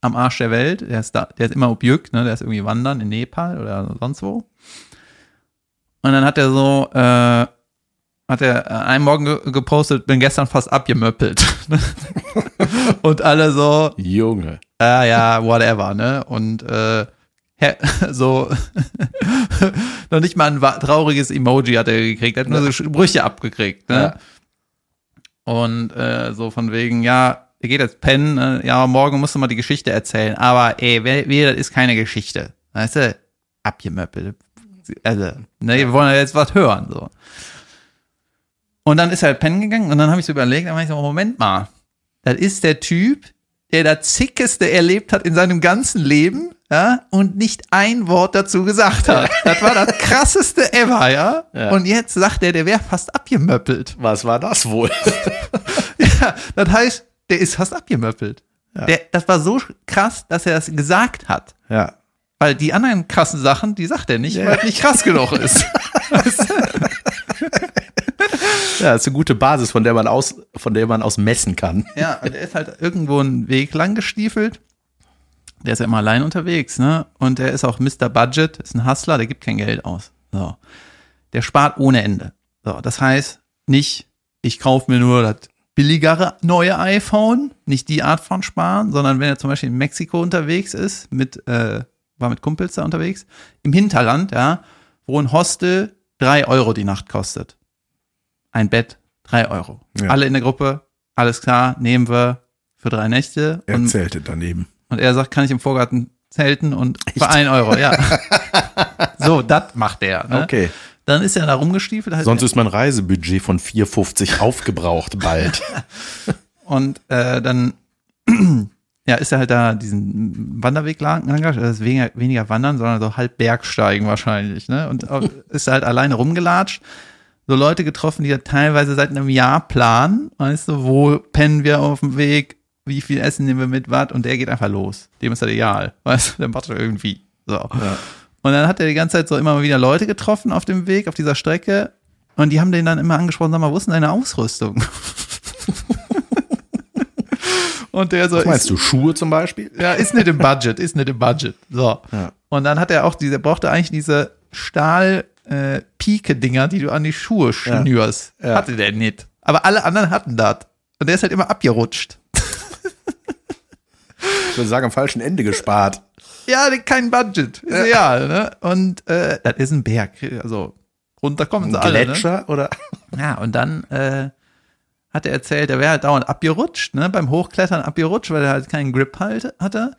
am Arsch der Welt. Der ist da, der ist immer Objück, ne? Der ist irgendwie wandern in Nepal oder sonst wo. Und dann hat er so, äh, hat er äh, einen Morgen ge gepostet, bin gestern fast abgemöppelt. [laughs] und alle so, Junge. ja, ja, whatever, ne? Und äh, [laughs] so [laughs] noch nicht mal ein trauriges Emoji hat er gekriegt, er hat nur so Sprüche abgekriegt, ne? Und äh, so von wegen, ja, er geht jetzt pennen, ne? ja, morgen musst du mal die Geschichte erzählen, aber ey, wer, wer, das ist keine Geschichte, weißt du? Abgemöppelt. Also, ne, wir wollen ja jetzt was hören, so. Und dann ist er halt pennen gegangen und dann habe ich so überlegt, dann war ich so, Moment mal, das ist der Typ, der das Zickeste erlebt hat in seinem ganzen Leben, ja, und nicht ein Wort dazu gesagt hat. Das war das [laughs] krasseste ever, ja. Ja. Und jetzt sagt er, der wäre fast abgemöppelt. Was war das wohl? [laughs] Ja, das heißt, der ist fast abgemöppelt. Der, das war so krass, dass er das gesagt hat. ja. Weil die anderen krassen Sachen, die sagt er nicht, weil es nicht krass genug [laughs] ist. Ja, ist eine gute Basis, von der man aus, von der man aus messen kann. Ja, und er ist halt irgendwo einen Weg lang gestiefelt. Der ist ja immer allein unterwegs, ne? Und er ist auch Mr. Budget, ist ein Hustler, der gibt kein Geld aus. So. Der spart ohne Ende. So, das heißt, nicht, ich kaufe mir nur das billigere neue iPhone, nicht die Art von Sparen, sondern wenn er zum Beispiel in Mexiko unterwegs ist, mit, äh, war mit Kumpels da unterwegs, im Hinterland, ja, wo ein Hostel drei Euro die Nacht kostet. Ein Bett, drei Euro. Ja. Alle in der Gruppe, alles klar, nehmen wir für drei Nächte. Er Und, zeltet daneben. und er sagt, kann ich im Vorgarten zelten und für ein Euro, ja. [laughs] so, das macht er. Ne? Okay. Dann ist er da rumgestiefelt. Halt Sonst ist mein Reisebudget von 4,50 aufgebraucht bald. [laughs] Und äh, dann [clears throat] ja, ist er halt da diesen Wanderweg lang, das ist weniger, weniger wandern, sondern so halb Bergsteigen wahrscheinlich, ne? Und auch- ist halt alleine rumgelatscht. So Leute getroffen, die ja teilweise seit einem Jahr planen, weißt du, wo pennen wir auf dem Weg, wie viel Essen nehmen wir mit, was, und der geht einfach los. Dem ist das egal, [laughs] weißt du, der macht das irgendwie. So. Und dann hat er die ganze Zeit so immer mal wieder Leute getroffen auf dem Weg, auf dieser Strecke, und die haben den dann immer angesprochen, sag mal, wo ist denn deine Ausrüstung? [laughs] und der so, Was meinst du, Schuhe zum Beispiel? ja, ist nicht im Budget, ist nicht im Budget. So. Ja. Und dann hat er auch diese, brauchte eigentlich diese Stahl äh, Pike-Dinger, die du an die Schuhe schnürst. Ja. Hatte der nicht. Aber alle anderen hatten das. Und der ist halt immer abgerutscht. Ich würde sagen, am falschen Ende gespart. [laughs] Ja, kein Budget. Ist real, ne? Und äh, das ist ein Berg. Also runter kommen sie alle. Ne? Gletscher oder? Ja, und dann äh, hat er erzählt, er wäre halt dauernd abgerutscht, ne, beim Hochklettern abgerutscht, weil er halt keinen Grip halt hatte.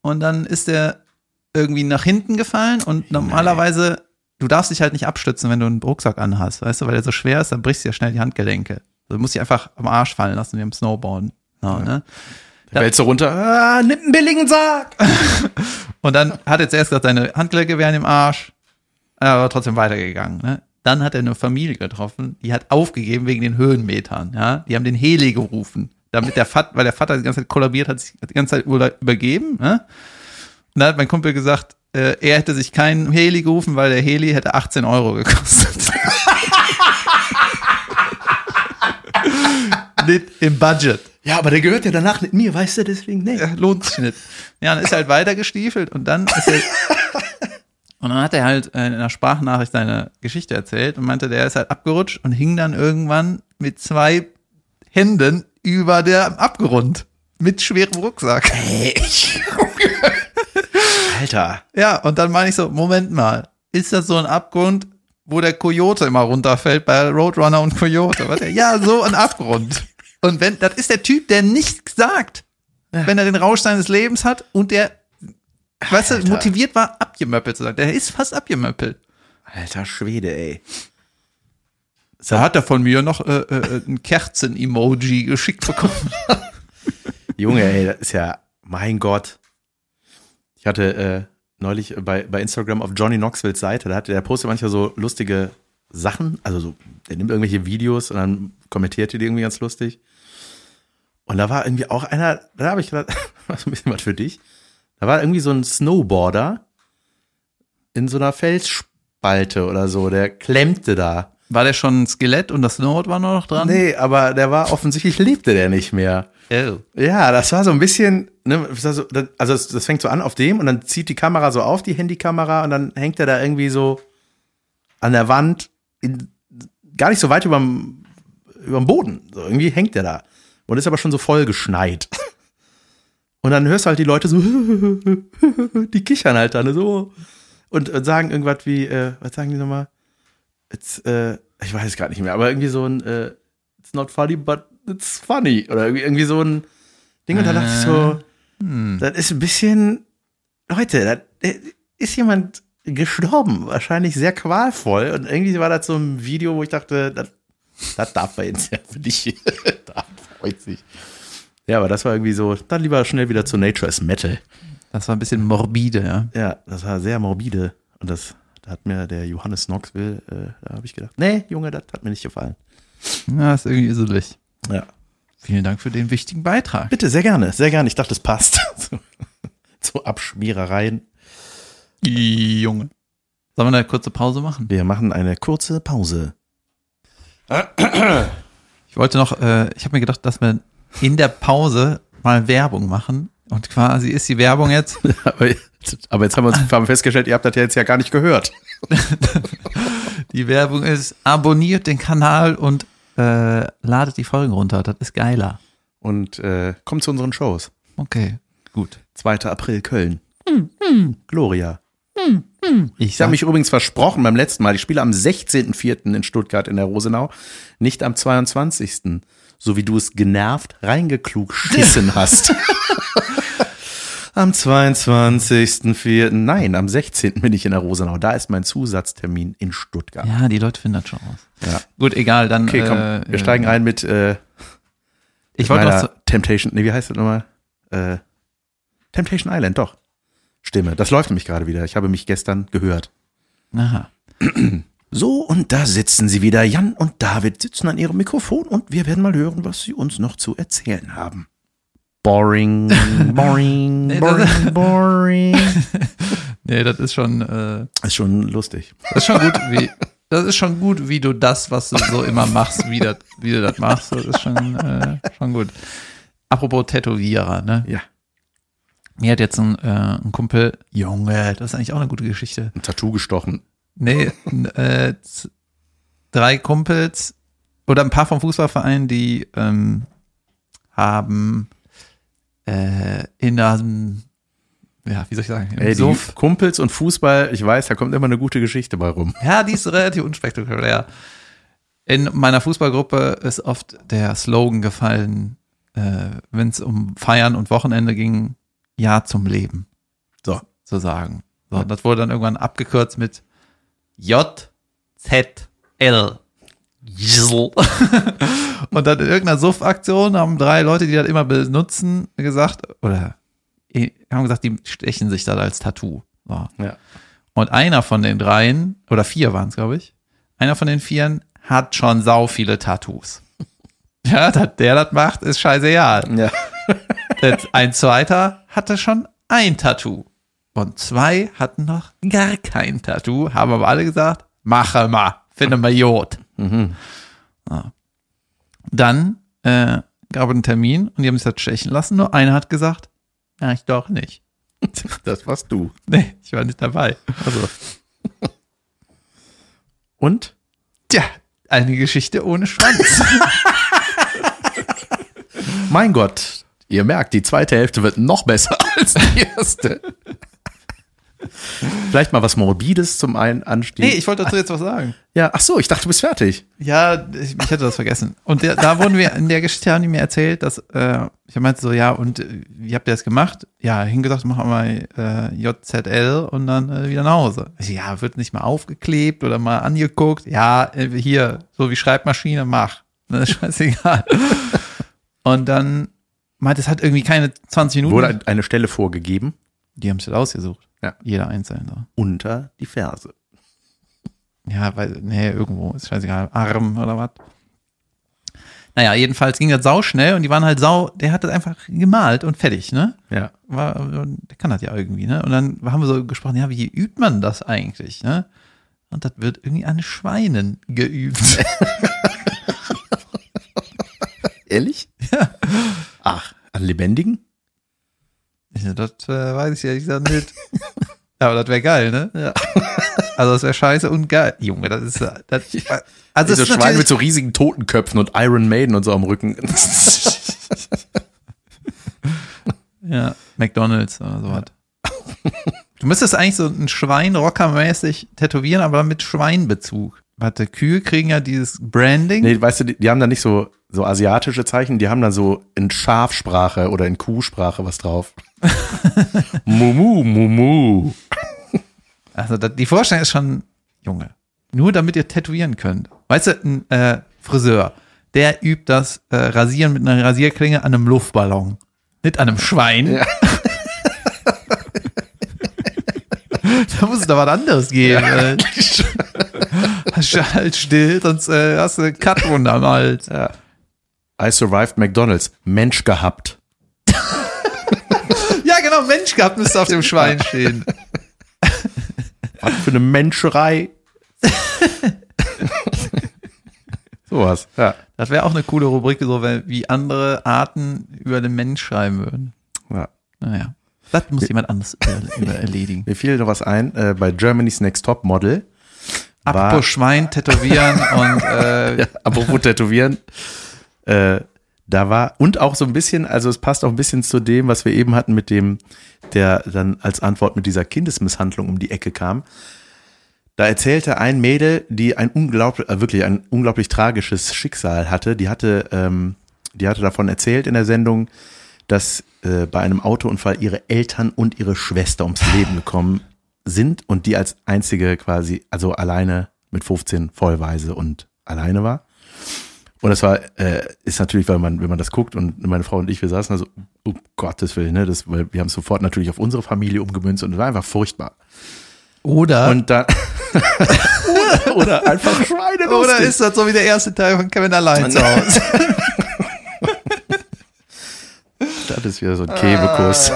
Und dann ist er irgendwie nach hinten gefallen und normalerweise, du darfst dich halt nicht abstützen, wenn du einen Rucksack anhast, weißt du, weil der so schwer ist, dann brichst du ja schnell die Handgelenke. Du musst dich einfach am Arsch fallen lassen wie im Snowboarden. Ja, ne? Da fällst du runter. Ah, nimm einen billigen Sarg. [laughs] Und dann hat er zuerst gesagt, seine Handgelenke wären im Arsch, aber trotzdem weitergegangen. Ne? Dann hat er eine Familie getroffen, die hat aufgegeben wegen den Höhenmetern. Ja? Die haben den Heli gerufen, damit der Vater, weil der Vater die ganze Zeit kollabiert hat, sich die ganze Zeit über- übergeben. Ne? Und dann hat mein Kumpel gesagt, äh, er hätte sich keinen Heli gerufen, weil der Heli hätte 18 Euro gekostet. [laughs] Nicht im Budget. Ja, aber der gehört ja danach mit mir, weißt du, deswegen, nee. Ja, lohnt sich nicht. Ja, dann ist er halt weiter gestiefelt und dann ist er, [laughs] und dann hat er halt äh, in einer Sprachnachricht seine Geschichte erzählt und meinte, der ist halt abgerutscht und hing dann irgendwann mit zwei Händen über der Abgrund mit schwerem Rucksack. [laughs] Alter. Ja, und dann meine ich so, Moment mal, ist das so ein Abgrund, wo der Coyote immer runterfällt bei Roadrunner und Coyote? Ja, so ein Abgrund. Und wenn, das ist der Typ, der nichts sagt, wenn er den Rausch seines Lebens hat und der, weißt du, Alter. motiviert war, abgemöppelt zu sein. Der ist fast abgemöppelt. Alter Schwede, ey. Da hat er von mir noch äh, äh, ein Kerzen-Emoji geschickt bekommen. [laughs] Junge, ey, das ist ja, mein Gott. Ich hatte äh, neulich bei, bei Instagram auf Johnny Knoxvilles Seite, da hatte der postet manchmal so lustige Sachen, also so, der nimmt irgendwelche Videos und dann kommentiert die irgendwie ganz lustig. Und da war irgendwie auch einer, da habe ich gedacht, [laughs] was ein bisschen was für dich. Da war irgendwie so ein Snowboarder in so einer Felsspalte oder so, der klemmte da. War der schon ein Skelett und das Snowboard war nur noch dran? Nee, aber der war offensichtlich lebte der nicht mehr. Oh. Ja, das war so ein bisschen, ne, also das, das fängt so an auf dem und dann zieht die Kamera so auf, die Handykamera, und dann hängt er da irgendwie so an der Wand, in, gar nicht so weit überm, überm Boden. So, irgendwie hängt er da. Und ist aber schon so voll geschneit. [laughs] Und dann hörst du halt die Leute so, [laughs] die kichern halt dann so und, und sagen irgendwas wie, äh, was sagen die nochmal? It's, äh, ich weiß es gerade nicht mehr, aber irgendwie so ein, äh, it's not funny, but it's funny. Oder irgendwie, irgendwie so ein Ding. Und da dachte ich so, das ist ein bisschen, Leute, da ist jemand gestorben, wahrscheinlich sehr qualvoll. Und irgendwie war das so ein Video, wo ich dachte, das, das darf man jetzt [laughs] ja für dich. da freut sich. Ja, aber das war irgendwie so, dann lieber schnell wieder zu Nature is Metal. Das war ein bisschen morbide, ja. Ja, das war sehr morbide. Und das, da hat mir der Johannes Knoxville, äh, da habe ich gedacht, nee, Junge, das hat mir nicht gefallen. Ja, ist irgendwie iselig. Ja. Vielen Dank für den wichtigen Beitrag. Bitte, sehr gerne, sehr gerne. Ich dachte, es passt. [laughs] zu, zu Abschmierereien. Junge. Sollen wir eine kurze Pause machen? Wir machen eine kurze Pause. Ich wollte noch, äh, ich habe mir gedacht, dass wir in der Pause mal Werbung machen. Und quasi ist die Werbung jetzt, [laughs] Aber jetzt, aber jetzt haben wir uns haben festgestellt, ihr habt das ja jetzt ja gar nicht gehört. [laughs] die Werbung ist, abonniert den Kanal und äh, ladet die Folgen runter. Das ist geiler. Und äh, kommt zu unseren Shows. Okay, gut. 2. April Köln. Gloria. Ich Ich habe mich übrigens versprochen beim letzten Mal. Ich spiele am 16.04. in Stuttgart in der Rosenau, nicht am 22. So wie du es genervt reingeklug schissen [laughs] hast. [laughs] am 22.04. Nein, am 16. bin ich in der Rosenau. Da ist mein Zusatztermin in Stuttgart. ja, die Leute finden das schon raus. Ja. Gut, egal, dann. Okay, komm, äh, wir steigen rein mit äh, Ich wollte noch meiner so, Temptation, nee, wie heißt das nochmal? Äh, Temptation Island, doch. Stimme. Das läuft nämlich gerade wieder. Ich habe mich gestern gehört. aha. So, und da sitzen sie wieder. Jan und David sitzen an ihrem Mikrofon und wir werden mal hören, was sie uns noch zu erzählen haben. Boring, [laughs] boring, Nee, boring, boring. [laughs] Nee, das ist schon, äh, Ist schon lustig. das ist schon gut, wie, das ist schon gut, wie du das, was du so immer machst, wie, das, wie du das machst. Das ist schon, äh, schon gut. Apropos Tätowierer, ne? Ja. Mir hat jetzt ein, äh, ein Kumpel, Junge, das ist eigentlich auch eine gute Geschichte. Ein Tattoo gestochen. Nee, äh, drei Kumpels oder ein paar vom Fußballverein, die ähm, haben äh, in einem, ja, wie soll ich sagen, Ey, Suff. Kumpels und Fußball, ich weiß, da kommt immer eine gute Geschichte bei rum. Ja, die ist relativ unspektakulär. In meiner Fußballgruppe ist oft der Slogan gefallen, äh, wenn es um Feiern und Wochenende ging, Ja zum Leben, So. so sagen. So, das wurde dann irgendwann abgekürzt mit J, Z, L. [laughs] Und dann in irgendeiner Suff-Aktion haben drei Leute, die das immer benutzen, gesagt, oder eh, haben gesagt, die stechen sich das als Tattoo. So. Ja. Und einer von den dreien, oder vier waren es, glaube ich, einer von den vieren hat schon sau viele Tattoos. [laughs] Ja, dass der das macht, ist scheißegal. Ja. [laughs] Ein zweiter hatte schon ein Tattoo. Und zwei hatten noch gar kein Tattoo, haben aber alle gesagt, mache mal, finde mal Jod. Mhm. Ja. Dann äh, gab es einen Termin und die haben sich das stechen lassen. Nur einer hat gesagt, ja, ich doch nicht. [laughs] Das warst du. Nee, ich war nicht dabei. Also, [laughs] Und? tja, eine Geschichte ohne Schwanz. [laughs] Mein Gott, ihr merkt, die zweite Hälfte wird noch besser als die erste. [laughs] Vielleicht mal was Morbides zum einen anstehen. nee, ich wollte dazu jetzt was sagen. ja, ach so, ich dachte, du bist fertig. Ja, ich, ich hätte das vergessen. Und der, da wurden wir, in der Geschichte haben die mir erzählt, dass, äh, ich meinte so, ja, und äh, wie habt ihr das gemacht? Ja, hingesagt, machen wir mal äh, JZL und dann äh, wieder nach Hause. Ja, wird nicht mal aufgeklebt oder mal angeguckt. Ja, äh, hier, so wie Schreibmaschine, mach. [laughs] Ne, scheißegal. und dann meinte, es hat irgendwie keine 20 Minuten. Wurde ein- eine Stelle vorgegeben die haben es halt ausgesucht. Ja. Jeder einzelne. Unter die Ferse. Ja, weil, nee, irgendwo ist scheißegal, Arm oder was. Naja, jedenfalls ging das sau schnell und die waren halt sau, der hat das einfach gemalt und fertig, ne? Ja. War, der kann das ja irgendwie, ne? Und dann haben wir so gesprochen, ja, wie übt man das eigentlich, ne? Und das wird irgendwie an Schweinen geübt. [laughs] Ehrlich? Ja. Ach, an Lebendigen? So, das äh, weiß ich ehrlich gesagt nicht. [laughs] Aber das wäre geil, ne? Ja. [laughs] Also das wäre scheiße und geil. Junge, das ist, äh, das, [laughs] also das ist natürlich, mit so riesigen Totenköpfen und Iron Maiden und so am Rücken. Ja, McDonalds oder sowas. Du müsstest eigentlich so ein Schwein rockermäßig tätowieren, aber mit Schweinbezug. Warte, Kühe kriegen ja dieses Branding. nee, weißt du, die, die haben da nicht so, so asiatische Zeichen, die haben da so in Schafsprache oder in Kuhsprache was drauf. [laughs] Mumu, Mumu. Also das, die Vorstellung ist schon, Junge, nur damit ihr tätowieren könnt. Weißt du, ein äh, Friseur, der übt das äh, Rasieren mit einer Rasierklinge an einem Luftballon. Nicht an einem Schwein. Ja. [laughs] da muss es doch was anderes geben. Ja. [laughs] halt still, sonst äh, hast du eine Cut-Wunde am Hals. Ja. I survived McDonalds. Mensch gehabt. Ja, genau, Mensch gehabt müsste auf dem Schwein stehen. Was für eine Menscherei. Sowas, ja. Das wäre auch eine coole Rubrik, so wie andere Arten über den Mensch schreiben würden. ja. Naja. Das muss jemand über, über erledigen. Mir fiel noch was ein, äh, bei Germany's Next Top Model. Apropos Schwein tätowieren [laughs] und äh, ja, apropos Tätowieren. Äh, da war, und auch so ein bisschen, also es passt auch ein bisschen zu dem, was wir eben hatten mit dem, der dann als Antwort mit dieser Kindesmisshandlung um die Ecke kam. Da erzählte ein Mädel, die ein unglaublich, äh, wirklich ein unglaublich tragisches Schicksal hatte. Die hatte, ähm, die hatte davon erzählt in der Sendung, dass äh, bei einem Autounfall ihre Eltern und ihre Schwester ums Leben gekommen sind und die als einzige quasi, also alleine mit 15 vollweise und alleine war. Und das war, äh, ist natürlich, weil man, wenn man das guckt und meine Frau und ich, wir saßen also, um Gottes Willen, ne, das, weil wir haben es sofort natürlich auf unsere Familie umgemünzt und es war einfach furchtbar. oder Und dann, [laughs] oder, oder einfach Schweine oder ist das so wie der erste Teil von Kevin allein zu Hause? [laughs] das ist wieder so ein Käbekuss.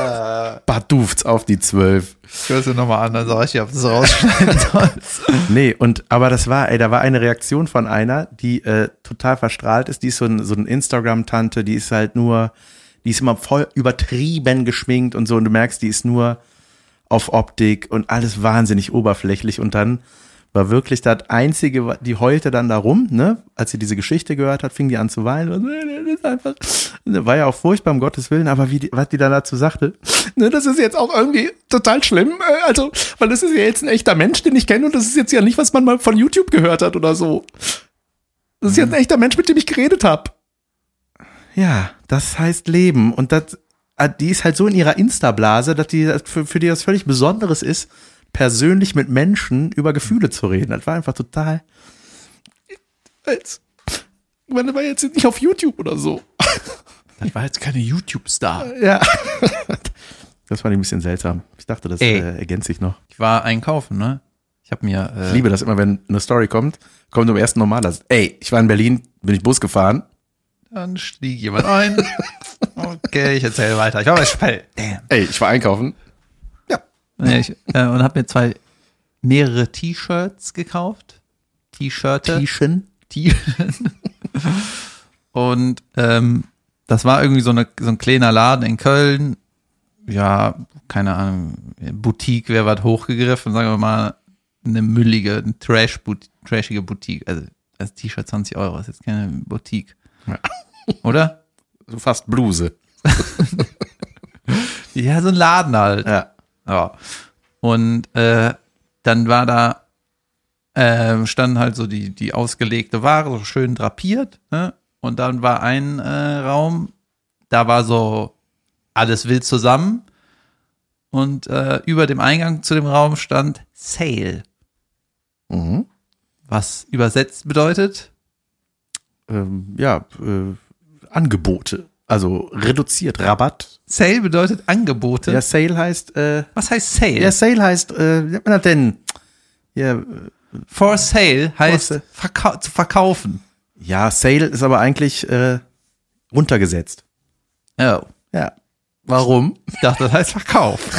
Badufts auf die Zwölf. Ich höre es dir nochmal an, dann sag ich dir, ob du es rausschneiden [laughs] sollst. Nee, und aber das war, ey, da war eine Reaktion von einer, die äh, total verstrahlt ist. Die ist so ein, so ein Instagram-Tante, die ist halt nur, die ist immer voll übertrieben geschminkt und so. Und du merkst, die ist nur auf Optik und alles wahnsinnig oberflächlich. Und dann war wirklich das Einzige, die heulte dann da rum, ne? Als sie diese Geschichte gehört hat, fing die an zu weinen. Das ist einfach, war ja auch furchtbar, um Gottes Willen, aber wie die, was die dann dazu sagte, ne, das ist jetzt auch irgendwie total schlimm. äh, Also, weil das ist ja jetzt ein echter Mensch, den ich kenne und das ist jetzt ja nicht, was man mal von YouTube gehört hat oder so. Das ist jetzt ein echter Mensch, mit dem ich geredet habe. Ja, das heißt Leben. Und das, äh, die ist halt so in ihrer Insta-Blase, dass die für, für die das völlig Besonderes ist, persönlich mit Menschen über Gefühle zu reden. Das war einfach total. Als, ich meine, das war jetzt nicht auf YouTube oder so. Das war jetzt keine YouTube-Star. Ja. [laughs] Das fand ich ein bisschen seltsam. Ich dachte, das Ey. äh, ergänzt sich noch. Ich war einkaufen, ne? Ich habe mir Ich äh, liebe das immer, wenn eine Story kommt, kommt im ersten Normaler. Ey, ich war in Berlin, bin ich Bus gefahren. dann stieg jemand ein. [laughs] Okay, ich erzähle weiter. Ich war bei Spell. Damn. Ey, ich war einkaufen. Nee, ich, äh, und habe mir zwei mehrere T-Shirts gekauft. T-Shirte. Tischen. T und ähm, das war irgendwie so, eine, so ein kleiner Laden in Köln. Ja, keine Ahnung, Boutique wäre was hochgegriffen, sagen wir mal eine müllige, eine Trash -Bout- trashige Boutique. Also das T-Shirt 20 Euro, ist jetzt keine Boutique. Ja. Oder? So fast Bluse. [laughs] Ja, so ein Laden halt. Ja. Ja. Und äh, dann war da, äh, stand halt so die, die ausgelegte Ware, so schön drapiert. Ne? Und dann war ein äh, Raum, da war so alles wild zusammen. Und äh, über dem Eingang zu dem Raum stand Sale, Mhm. was übersetzt bedeutet, Ähm, ja, äh, Angebote. Also reduziert, Rabatt. Sale bedeutet Angebote. Ja, Sale heißt, äh, Was heißt Sale? ja, Sale heißt, äh, wie nennt man das denn? Ja, äh, For Sale heißt sale. verkau zu verkaufen. ja, Sale ist aber eigentlich äh, runtergesetzt. Oh. Ja. Warum? Ich dachte, das heißt Verkauf. [laughs]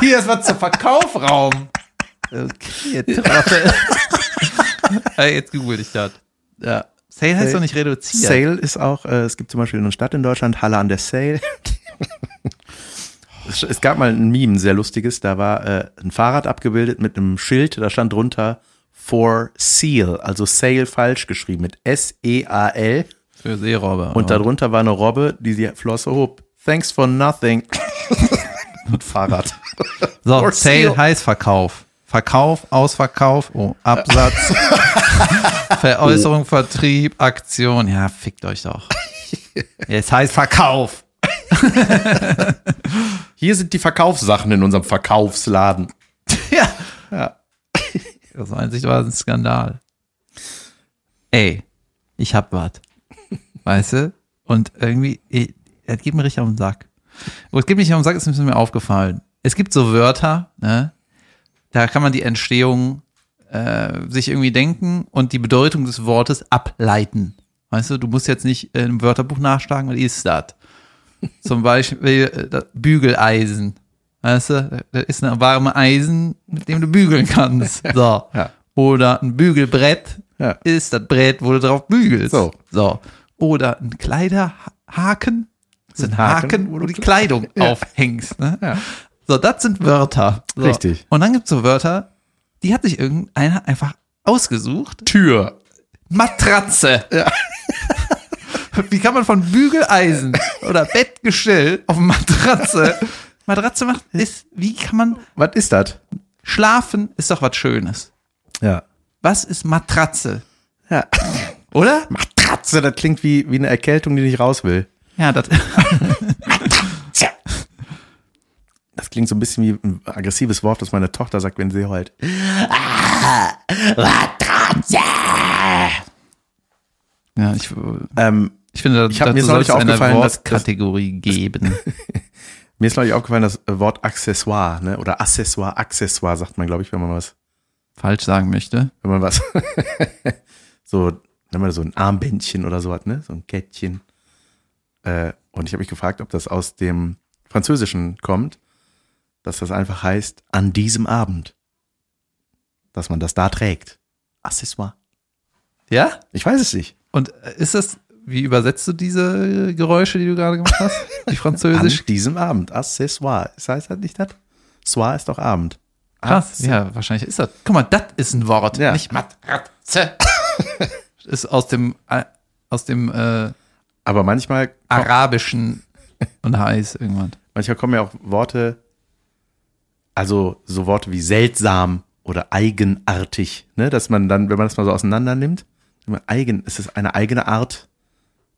Hier ist was zum Verkaufraum. Okay. [laughs] Ey, Jetzt google ich das. Ja. Sale heißt doch nicht reduziert. Sale ist auch, äh, es gibt zum Beispiel eine Stadt in Deutschland, Halle an der Sale. [laughs] es, es gab mal ein Meme, ein sehr lustiges, da war äh, ein Fahrrad abgebildet mit einem Schild, da stand drunter for Seal, also Sale falsch geschrieben mit S-E-A-L Für Seerobber. und darunter war eine Robbe, die die Flosse hob. Thanks for nothing. [laughs] und Fahrrad. so, for Sale Seal. heißt Verkauf. Verkauf, Ausverkauf, oh, Absatz, [laughs] Veräußerung, Vertrieb, Aktion. Ja, fickt euch doch. Jetzt heißt Verkauf. [laughs] Hier sind die Verkaufssachen in unserem Verkaufsladen. Ja. Ja. Das einzig war ein Skandal. Ey, ich hab was. Weißt du? Und irgendwie, ey, es geht mir richtig auf den Sack. Wo es geht mir nicht auf den Sack, ist mir aufgefallen. Es gibt so Wörter, ne? Da kann man die Entstehung äh, sich irgendwie denken und die Bedeutung des Wortes ableiten. Weißt du, du musst jetzt nicht im Wörterbuch nachschlagen, was ist das? [laughs] Zum Beispiel äh, das Bügeleisen. Weißt du, das ist eine warme Eisen, mit dem du bügeln kannst. [laughs] So. Ja. Oder ein Bügelbrett Ja. ist das Brett, wo du drauf bügelst. So. so. Oder ein Kleiderhaken. Ist ein Haken, Haken, wo du die Kleidung aufhängst. Ne? Ja. So, das sind Wörter. So. Richtig. Und dann gibt's so Wörter, die hat sich irgendeiner einfach ausgesucht. Tür. Matratze. [laughs] Wie kann man von Bügeleisen oder Bettgestell auf Matratze? Matratze macht ist, wie kann man Was ist das? schlafen? Ist doch was Schönes. Ja. Was ist Matratze? Ja. Oder? Matratze, das klingt wie, wie eine Erkältung, die nicht raus will. Ja, das. [laughs] Das klingt so ein bisschen wie ein aggressives Wort, das meine Tochter sagt, wenn sie heult. Ja, ich, Ähm, ich finde, Ich hab- mir ist neulich eine aufgefallen, dass- dass- Wortkategorie geben. [laughs] mir ist neulich aufgefallen, das Wort Accessoire, ne? Oder Accessoire, Accessoire sagt man, glaube ich, wenn man was, Falsch sagen möchte. wenn man was, [laughs] so, wenn man so ein Armbändchen oder so hat, ne? So ein Kettchen. Äh, und ich habe mich gefragt, ob das aus dem Französischen kommt, dass das einfach heißt, an diesem Abend. Dass man das da trägt. Accessoire. Ja? Ich weiß es nicht. Und äh, ist das, wie übersetzt du diese Geräusche, die du gerade gemacht hast? Die An Französisch? diesem Abend. Accessoire. Das heißt halt nicht das? Soir ist doch Abend. Krass, ja, wahrscheinlich ist das. Guck mal, das ist ein Wort, Ja. nicht Matratze. [laughs] ist aus dem, äh, aus dem äh, Aber manchmal, Arabischen und heiß irgendwann. manchmal kommen ja auch Worte, also so Worte wie seltsam oder eigenartig, ne? Dass man dann, wenn man das mal so auseinander nimmt, eigen, es ist eine eigene Art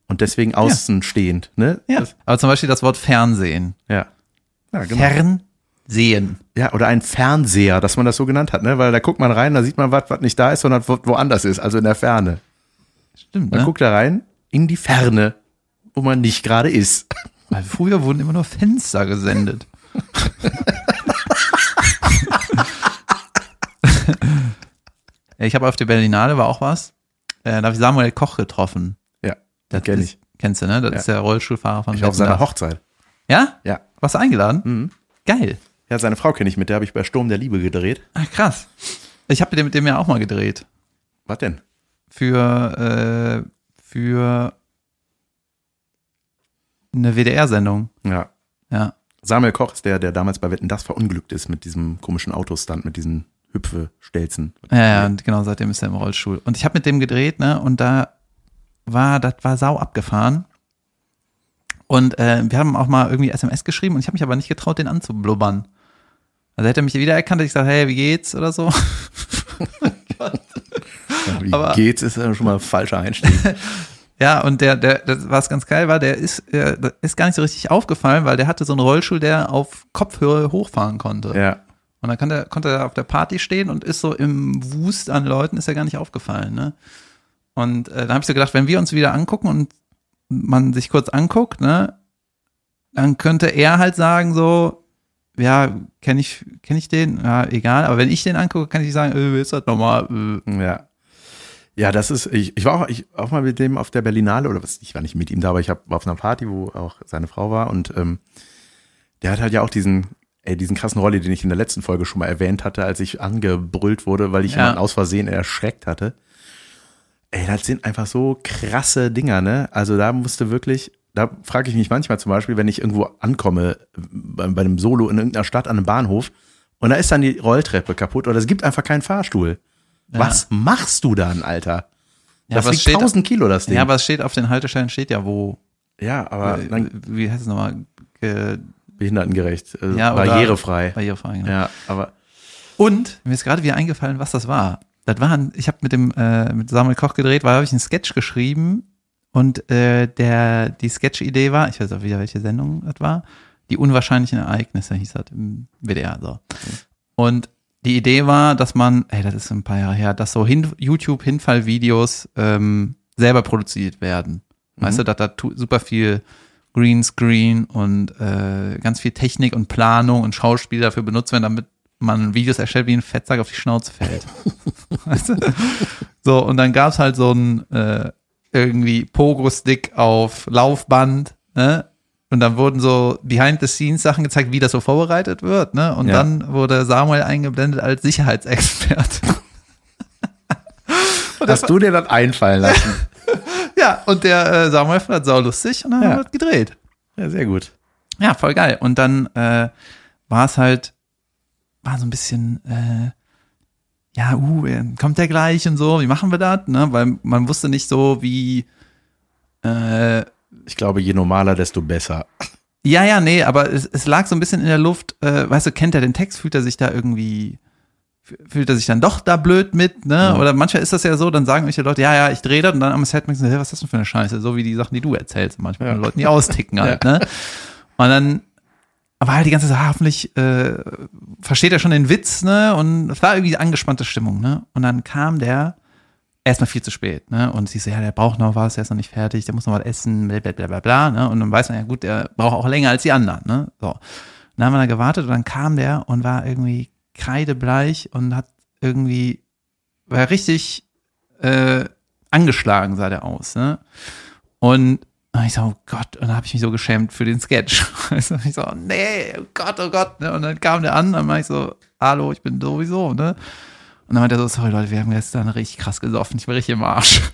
und deswegen außenstehend, ne? Ja. Das, Aber zum Beispiel das Wort Fernsehen. ja. Ja, genau. Fernsehen. Ja, oder ein Fernseher, dass man das so genannt hat, ne? Weil da guckt man rein, da sieht man was, was nicht da ist, sondern wo, woanders ist, also in der Ferne. Stimmt, Man ne? guckt da rein in die Ferne, wo man nicht gerade ist. Weil früher wurden immer nur Fenster gesendet. [laughs] ich habe auf der Berlinale war auch was. Äh, da habe ich Samuel Koch getroffen. Ja, Das kenn ist- ich. Kennst du, ne? Das Ja. ist der Rollstuhlfahrer von Ich auf seiner Hochzeit. Ja? Ja. Warst du eingeladen? Mhm. Geil. Ja, seine Frau kenne ich mit, der habe ich bei Sturm der Liebe gedreht. Ach, krass. Ich habe mit dem ja auch mal gedreht. Was denn? Für, äh, für eine WDR-Sendung. Ja. Ja. Samuel Koch ist der, der damals bei Wetten das verunglückt ist mit diesem komischen Autostand, mit diesen Hüpfe-Stelzen. Ja, ja, und genau, seitdem ist er im Rollstuhl. Und ich habe mit dem gedreht, ne, und da war, das war sau abgefahren. Und äh, wir haben auch mal irgendwie SMS geschrieben und ich habe mich aber nicht getraut, den anzublubbern. Also hätte er mich wiedererkannt, hätte ich gesagt, hey, wie geht's oder so. [laughs] Wie Aber- geht's, ist ja schon mal ein falscher Einstieg. [laughs] Ja, und der, der, das, was ganz geil war, der ist, äh, das ist gar nicht so richtig aufgefallen, weil der hatte so einen Rollstuhl, der auf Kopfhöhe hochfahren konnte. ja. Und dann konnte er, konnte er auf der Party stehen und ist so im Wust an Leuten, ist er gar nicht aufgefallen, ne? Und äh, da habe ich so gedacht, wenn wir uns wieder angucken und man sich kurz anguckt, ne, dann könnte er halt sagen so, ja, kenne ich, kenn ich den? Ja, egal. Aber wenn ich den angucke, kann ich sagen, äh, ist das nochmal? Äh. Ja. Ja, das ist, ich, ich war auch, ich, auch mal mit dem auf der Berlinale, oder was, ich war nicht mit ihm da, aber ich hab, war auf einer Party, wo auch seine Frau war und ähm, der hat halt ja auch diesen, ey, diesen krassen Rolli, den ich in der letzten Folge schon mal erwähnt hatte, als ich angebrüllt wurde, weil ich Ja. jemanden aus Versehen erschreckt hatte. Ey, das sind einfach so krasse Dinger, ne? Also da musste wirklich, da frage ich mich manchmal zum Beispiel, wenn ich irgendwo ankomme, bei, bei einem Solo in irgendeiner Stadt an einem Bahnhof und da ist dann die Rolltreppe kaputt oder es gibt einfach keinen Fahrstuhl. Was machst du dann, Alter? Ja, das wiegt steht- 1000 Kilo, das Ding. Ja, aber es steht auf den Haltestellen, steht ja, wo, ja, aber äh, dann wie heißt es nochmal? Ge- behindertengerecht, äh, Ja, barrierefrei. Barrierefrei, genau. Ja, aber Und mir ist gerade wieder eingefallen, was das war. Das war, ein, ich habe mit dem äh, mit Samuel Koch gedreht, weil habe ich einen Sketch geschrieben und äh, der die Sketch-Idee war, ich weiß auch wieder welche Sendung das war, die unwahrscheinlichen Ereignisse hieß das im WDR so. Und die Idee war, dass man, ey, das ist ein paar Jahre her, dass so hin, YouTube-Hinfallvideos ähm, selber produziert werden. Weißt du, dass da super viel Greenscreen und äh, ganz viel Technik und Planung und Schauspiel dafür benutzt werden, damit man Videos erstellt, wie ein Fettsack auf die Schnauze fällt. [laughs] weißt du? So, und dann gab's halt so ein äh, irgendwie Pogo-Stick auf Laufband, ne? und dann wurden so Behind-the-Scenes-Sachen gezeigt, wie das so vorbereitet wird, ne? Und Ja. dann wurde Samuel eingeblendet als Sicherheitsexperte. [laughs] Hast du dir das einfallen lassen? [laughs] Ja, und der äh, Samuel fand das saulustig und dann Ja. haben wir das gedreht. ja, sehr gut. Ja, voll geil. Und dann äh, war es halt, war so ein bisschen, äh, ja, uh, äh, kommt der gleich und so, wie machen wir das? Ne? Weil man wusste nicht so, wie, äh, Ich glaube, je normaler, desto besser. ja, ja, nee, aber es, es lag so ein bisschen in der Luft, äh, weißt du, kennt er den Text, fühlt er sich da irgendwie, fühlt er sich dann doch da blöd mit, ne? Ja. Oder manchmal ist das ja so, dann sagen irgendwelche Leute, ja, ja, ich drehe das und dann am Set merkst du, hey, was ist das denn für eine Scheiße? So wie die Sachen, die du erzählst, manchmal Ja. Leuten, die austicken halt, ne? Und dann war halt die ganze Zeit, ah, hoffentlich äh, versteht er schon den Witz, ne? Und es war irgendwie angespannte Stimmung, ne? Und dann kam der erstmal viel zu spät, ne? Und sie so, ja, der braucht noch was, der ist noch nicht fertig, der muss noch was essen, bla bla bla bla, bla ne? Und dann weiß man ja, gut, der braucht auch länger als die anderen, ne? So. Dann haben wir da gewartet und dann kam der und war irgendwie kreidebleich und hat irgendwie, war richtig äh, angeschlagen, sah der aus, ne? Und ich so, oh Gott, und dann habe ich mich so geschämt für den Sketch. [laughs] Also ich so, nee, oh Gott, oh Gott. Ne? Und dann kam der an, dann war ich so, hallo, ich bin sowieso, ne? Und dann meinte er so, sorry Leute, wir haben gestern richtig krass gesoffen, ich bin richtig im Arsch. [laughs]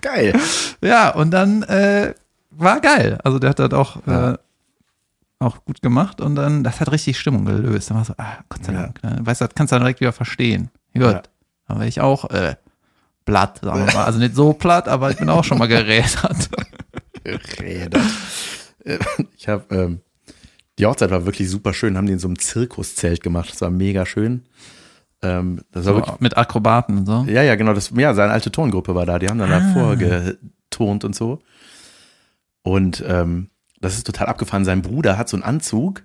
Geil. ja, und dann äh, war geil. Also der hat das auch, Ja. äh, auch gut gemacht und dann, das hat richtig Stimmung gelöst. Dann war so, ah, Gott sei Ja. Dank. Ne? Weißt du, das kannst du dann direkt wieder verstehen. Gut. Ja. Dann war ich auch äh, platt, sagen wir [laughs] mal. Also nicht so platt, aber ich bin auch schon mal gerädert. Räder. Äh, Ich habe, ähm, die Hochzeit war wirklich super schön, haben die in so einem Zirkuszelt gemacht. Das war mega schön. Ähm, das war wirklich, Mit Akrobaten und so. ja, ja, genau, das, ja, seine alte Tongruppe war da, die haben dann Ah. davor getont und so. Und ähm, das ist total abgefahren. Sein Bruder hat so einen Anzug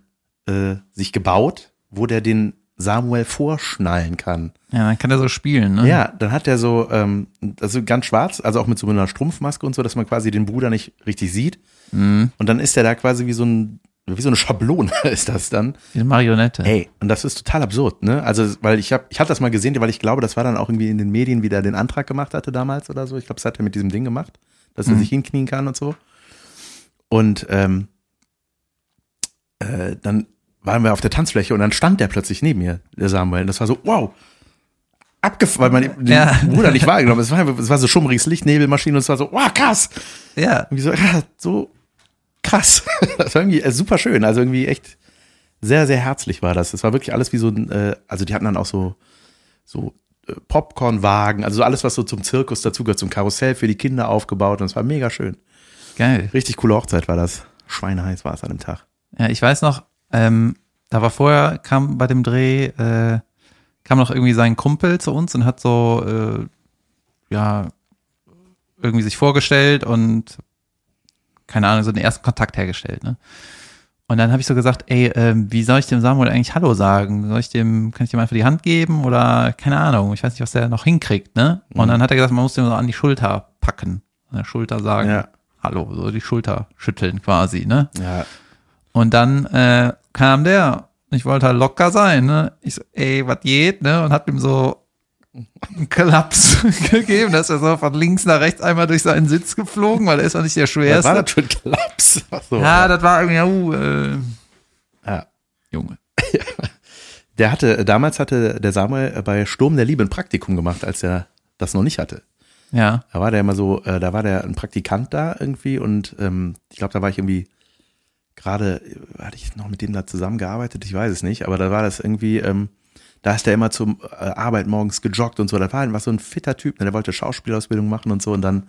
äh, sich gebaut, wo der den Samuel vorschnallen kann. Ja, dann kann er so spielen, ne? Ja, dann hat er so, ähm, also ganz schwarz, also auch mit so einer Strumpfmaske und so, dass man quasi den Bruder nicht richtig sieht. Mhm. Und dann ist er da quasi wie so ein, wie so eine Schablone [laughs] ist das dann. Wie eine Marionette. Ey, und das ist total absurd, ne? Also, weil ich habe, ich hatte das mal gesehen, weil ich glaube, das war dann auch irgendwie in den Medien, wie der den Antrag gemacht hatte damals oder so. Ich glaube, das hat er mit diesem Ding gemacht, dass er Mhm. sich hinknien kann und so. Und ähm, äh, dann waren wir auf der Tanzfläche und dann stand der plötzlich neben mir, der Samuel. Und das war so, wow. Abgefahren, weil man den Ja. Bruder nicht wahrgenommen hat. Es war, es war so schummriges Licht, Nebelmaschine und es war so, wow, krass. Ja. Irgendwie so, ja, so krass. [laughs] Das war irgendwie äh, super schön. Also irgendwie echt sehr, sehr herzlich war das. Das war wirklich alles wie so ein, äh, also die hatten dann auch so, so äh, Popcornwagen, also so alles, was so zum Zirkus dazugehört, zum Karussell für die Kinder aufgebaut und es war mega schön. Geil. Richtig coole Hochzeit war das. Schweineheiß war es an dem Tag. Ja, ich weiß noch, ähm, da war vorher, kam bei dem Dreh, äh, kam noch irgendwie sein Kumpel zu uns und hat so, äh, ja, irgendwie sich vorgestellt und keine Ahnung, so den ersten Kontakt hergestellt, ne? Und dann habe ich so gesagt, ey, ähm, wie soll ich dem Samuel eigentlich Hallo sagen? Soll ich dem, kann ich dem einfach die Hand geben oder keine Ahnung, ich weiß nicht, was der noch hinkriegt, ne? Und Mhm. dann hat er gesagt, man muss dem so an die Schulter packen, an der Schulter sagen, Ja. Hallo, so die Schulter schütteln quasi, ne? Ja. Und dann äh, kam der. Ich wollte halt locker sein, ne? Ich so, ey, was geht, ne? Und hab ihm so einen Klaps [laughs] gegeben, dass er so von links nach rechts einmal durch seinen Sitz geflogen, weil er ist auch nicht der Was war schwerste. das für ein Klaps? Ach so. Ja, das war irgendwie, uh, äh, ja. Junge. [laughs] Der hatte, damals hatte der Samuel bei Sturm der Liebe ein Praktikum gemacht, als er das noch nicht hatte. Ja. Da war der immer so, äh, da war der ein Praktikant da irgendwie und ähm, ich glaube, da war ich irgendwie gerade, hatte ich noch mit dem da zusammengearbeitet, ich weiß es nicht, aber da war das irgendwie, ähm, da ist der immer zum äh, Arbeit morgens gejoggt und so, da war einfach so ein fitter Typ, ne, der wollte Schauspielausbildung machen und so und dann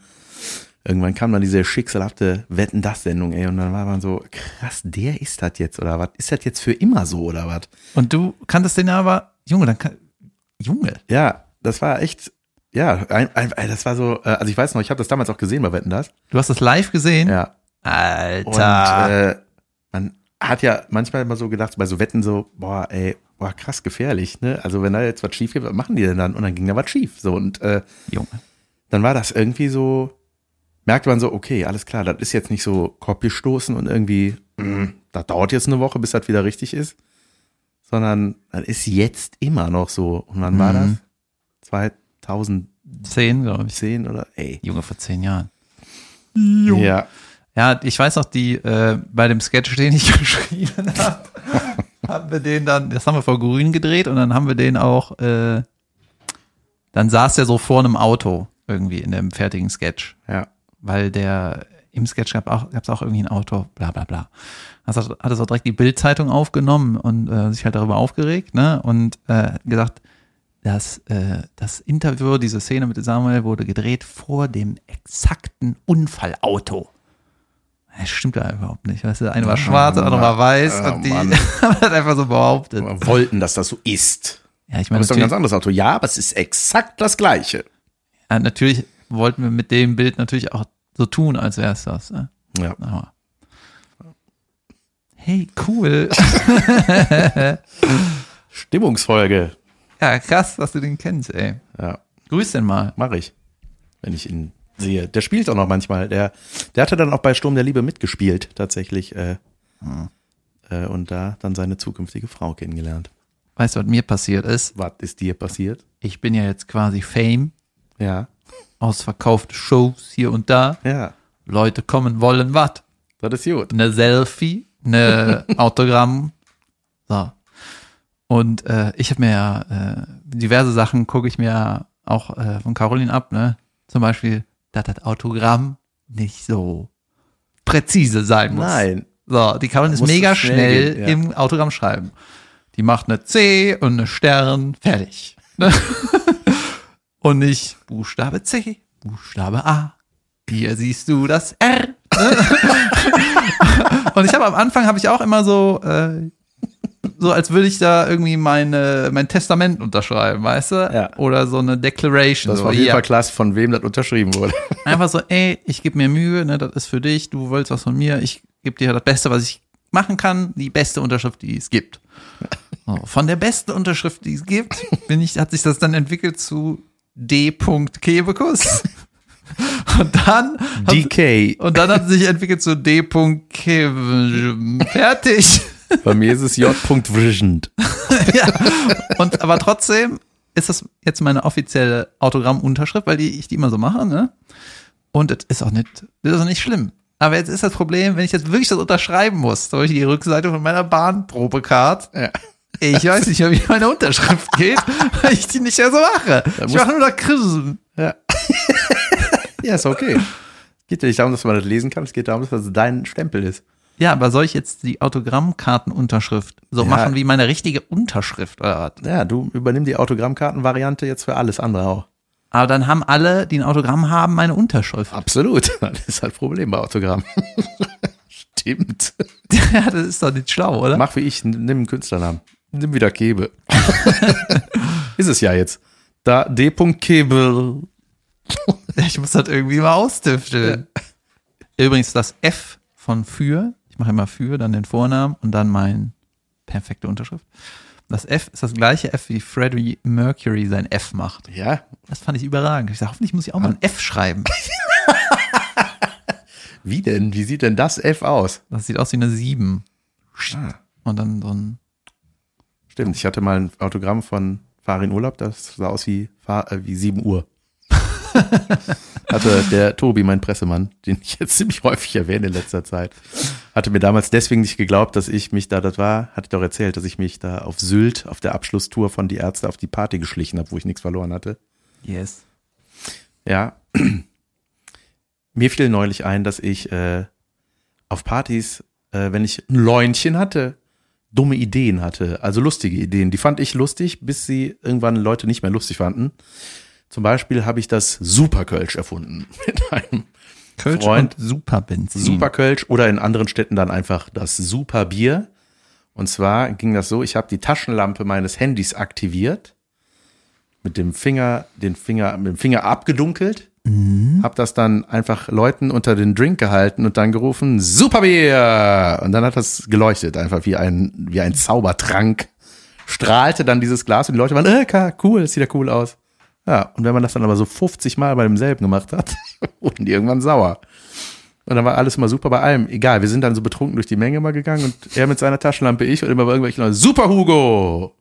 irgendwann kam dann diese schicksalhafte Wetten das Sendung, ey, und dann war man so, krass, der ist das jetzt oder was? Ist das jetzt für immer so oder was? Und du kanntest den aber, Junge, dann kann, Junge. Ja, das war echt, ja, ein, ein, das war so, äh, also ich weiß noch, ich habe das damals auch gesehen bei Wetten das. Du hast das live gesehen? Ja, Alter. Und äh, man hat ja manchmal immer so gedacht, bei so Wetten so, boah, ey, boah, krass gefährlich, ne? Also wenn da jetzt was schief geht, was machen die denn dann? Und dann ging da was schief. So, und äh, Junge. dann war das irgendwie so, merkte man so, okay, alles klar, das ist jetzt nicht so Kopf stoßen und irgendwie, mh, das dauert jetzt eine Woche, bis das wieder richtig ist, sondern das ist jetzt immer noch so. Und wann war das? Mhm. 2010 Zehn, glaube ich. oder, ey. Junge, vor zehn Jahren. Ja, Ja, ich weiß noch, die äh, bei dem Sketch, den ich [laughs] geschrieben habe, [laughs] haben wir den dann, das haben wir vor Grün gedreht und dann haben wir den auch, äh, dann saß der so vor einem Auto irgendwie in dem fertigen Sketch, Ja. weil der im Sketch gab auch, gab's auch irgendwie ein Auto, bla bla bla. Also hat es auch direkt die Bildzeitung aufgenommen und äh, sich halt darüber aufgeregt, ne? Und äh, gesagt, dass äh, das Interview, diese Szene mit Samuel wurde gedreht vor dem exakten Unfallauto. Das stimmt ja überhaupt nicht. Weißt du, eine war schwarz, der andere war weiß Oh, und die [laughs] haben das einfach so behauptet. Wir wollten, dass das so ist. Ja, ich Das meine, ist doch ein ganz anderes Auto. Ja, aber es ist exakt das gleiche. ja, natürlich wollten wir mit dem Bild natürlich auch so tun, als wäre es das. Ne? Ja. Aber hey, cool. [laughs] Stimmungsfolge. Ja, krass, dass du den kennst, ey. Ja, Grüß den mal. mache ich, wenn ich ihn sehe. Der spielt auch noch manchmal. Der, der hatte dann auch bei Sturm der Liebe mitgespielt, tatsächlich. Äh, äh, und da dann seine zukünftige Frau kennengelernt. Weißt du, was mir passiert ist? Was ist dir passiert? Ich bin ja jetzt quasi Fame, Ja, ausverkaufte Shows hier und da. ja, Leute kommen, wollen was. das ist gut. Eine Selfie, eine [laughs] Autogramm. So. Und äh, ich habe mir ja äh, diverse Sachen gucke ich mir auch äh, von Caroline ab, ne? Zum Beispiel, dass das Autogramm nicht so präzise sein muss. Nein. So, die Caroline ist mega schnell schnell gehen, ja. im Autogramm schreiben. Die macht eine C und eine Stern, fertig. Ne? [laughs] und nicht Buchstabe C, Buchstabe A. Hier siehst du das R. Ne? [laughs] und ich habe am Anfang habe ich auch immer so äh, so als würde ich da irgendwie meine mein Testament unterschreiben, weißt du? Ja. Oder so eine Declaration. Das so, war auf jeden. Fall klar, von wem das unterschrieben wurde. [laughs] Einfach so, ey, ich gebe mir Mühe, ne, das ist für dich, du wolltest was von mir, ich gebe dir das Beste, was ich machen kann, die beste Unterschrift, die es gibt. So, von der besten Unterschrift, die es gibt, bin ich, hat sich das dann entwickelt zu D. Kebekus. [laughs] Und dann, hat, DK. und dann hat sich entwickelt zu D. Kebe, [laughs] fertig. Bei mir ist es J. Visioned. [laughs] ja. Und aber trotzdem ist das jetzt meine offizielle Autogrammunterschrift, weil die, ich die immer so mache, ne? Und es ist auch nicht, das ist auch nicht schlimm. Aber jetzt ist das Problem, wenn ich jetzt wirklich das unterschreiben muss, zum Beispiel die Rückseite von meiner Bahnprobecard. Ja. Ich weiß nicht wie meine Unterschrift geht, [laughs] weil ich die nicht mehr so mache. Ich mache nur noch Krisen. Ja. [laughs] ja, ist okay. Es geht ja nicht darum, dass man das lesen kann, es geht darum, dass das dein Stempel ist. Ja, aber soll ich jetzt die Autogrammkartenunterschrift so Ja. machen wie meine richtige Unterschrift oder was? Ja, du übernimm die Autogrammkartenvariante jetzt für alles andere auch. Aber dann haben alle, die ein Autogramm haben, meine Unterschrift. Absolut. [laughs] Das ist halt ein Problem bei Autogramm. [laughs] Stimmt. [laughs] Ja, das ist doch nicht schlau, oder? Mach wie ich, nimm einen Künstlernamen. Nimm wieder Kebe. ist es ja jetzt. Da D. Kebe. Ich muss das irgendwie mal austüfteln. Übrigens das F von für, ich mache immer für, dann den Vornamen und dann mein perfekte Unterschrift. Das F ist das gleiche F, wie Freddie Mercury sein F macht. Ja, Das fand ich überragend. Ich sage, hoffentlich muss ich auch mal ein F schreiben. [laughs] wie denn? Wie sieht denn das F aus? Das sieht aus wie eine 7. Und dann so ein, Stimmt, ich hatte mal ein Autogramm von Farin Urlaub, das sah aus wie, äh, wie 7 Uhr. Hatte der Tobi, mein Pressemann, den ich jetzt ziemlich häufig erwähne in letzter Zeit, hatte mir damals deswegen nicht geglaubt, dass ich mich da, das war, hatte ich doch erzählt, dass ich mich da auf Sylt auf der Abschlusstour von Die Ärzte auf die Party geschlichen habe, wo ich nichts verloren hatte. yes. Ja. Mir fiel neulich ein, dass ich äh, auf Partys, äh, wenn ich ein Läunchen hatte, dumme Ideen hatte, also lustige Ideen. Die fand ich lustig, bis sie irgendwann Leute nicht mehr lustig fanden. Zum Beispiel habe ich das Superkölsch erfunden [laughs] mit einem Kölsch Freund. und Superbenzin. Superkölsch oder in anderen Städten dann einfach das Superbier. Und zwar ging das so, ich habe die Taschenlampe meines Handys aktiviert, mit dem Finger, den Finger, mit dem Finger abgedunkelt, habe das dann einfach Leuten unter den Drink gehalten und dann gerufen, Superbier! Und dann hat das geleuchtet, einfach wie ein, wie ein Zaubertrank. Strahlte dann dieses Glas und die Leute waren, äh, cool, das sieht ja cool aus. Ja, und wenn man das dann aber so 50 Mal bei demselben gemacht hat, [laughs] wurden die irgendwann sauer. Und dann war alles immer super bei allem. Egal, wir sind dann so betrunken durch die Menge mal gegangen und er mit seiner Taschenlampe, ich und immer bei irgendwelchen Leuten, super Hugo!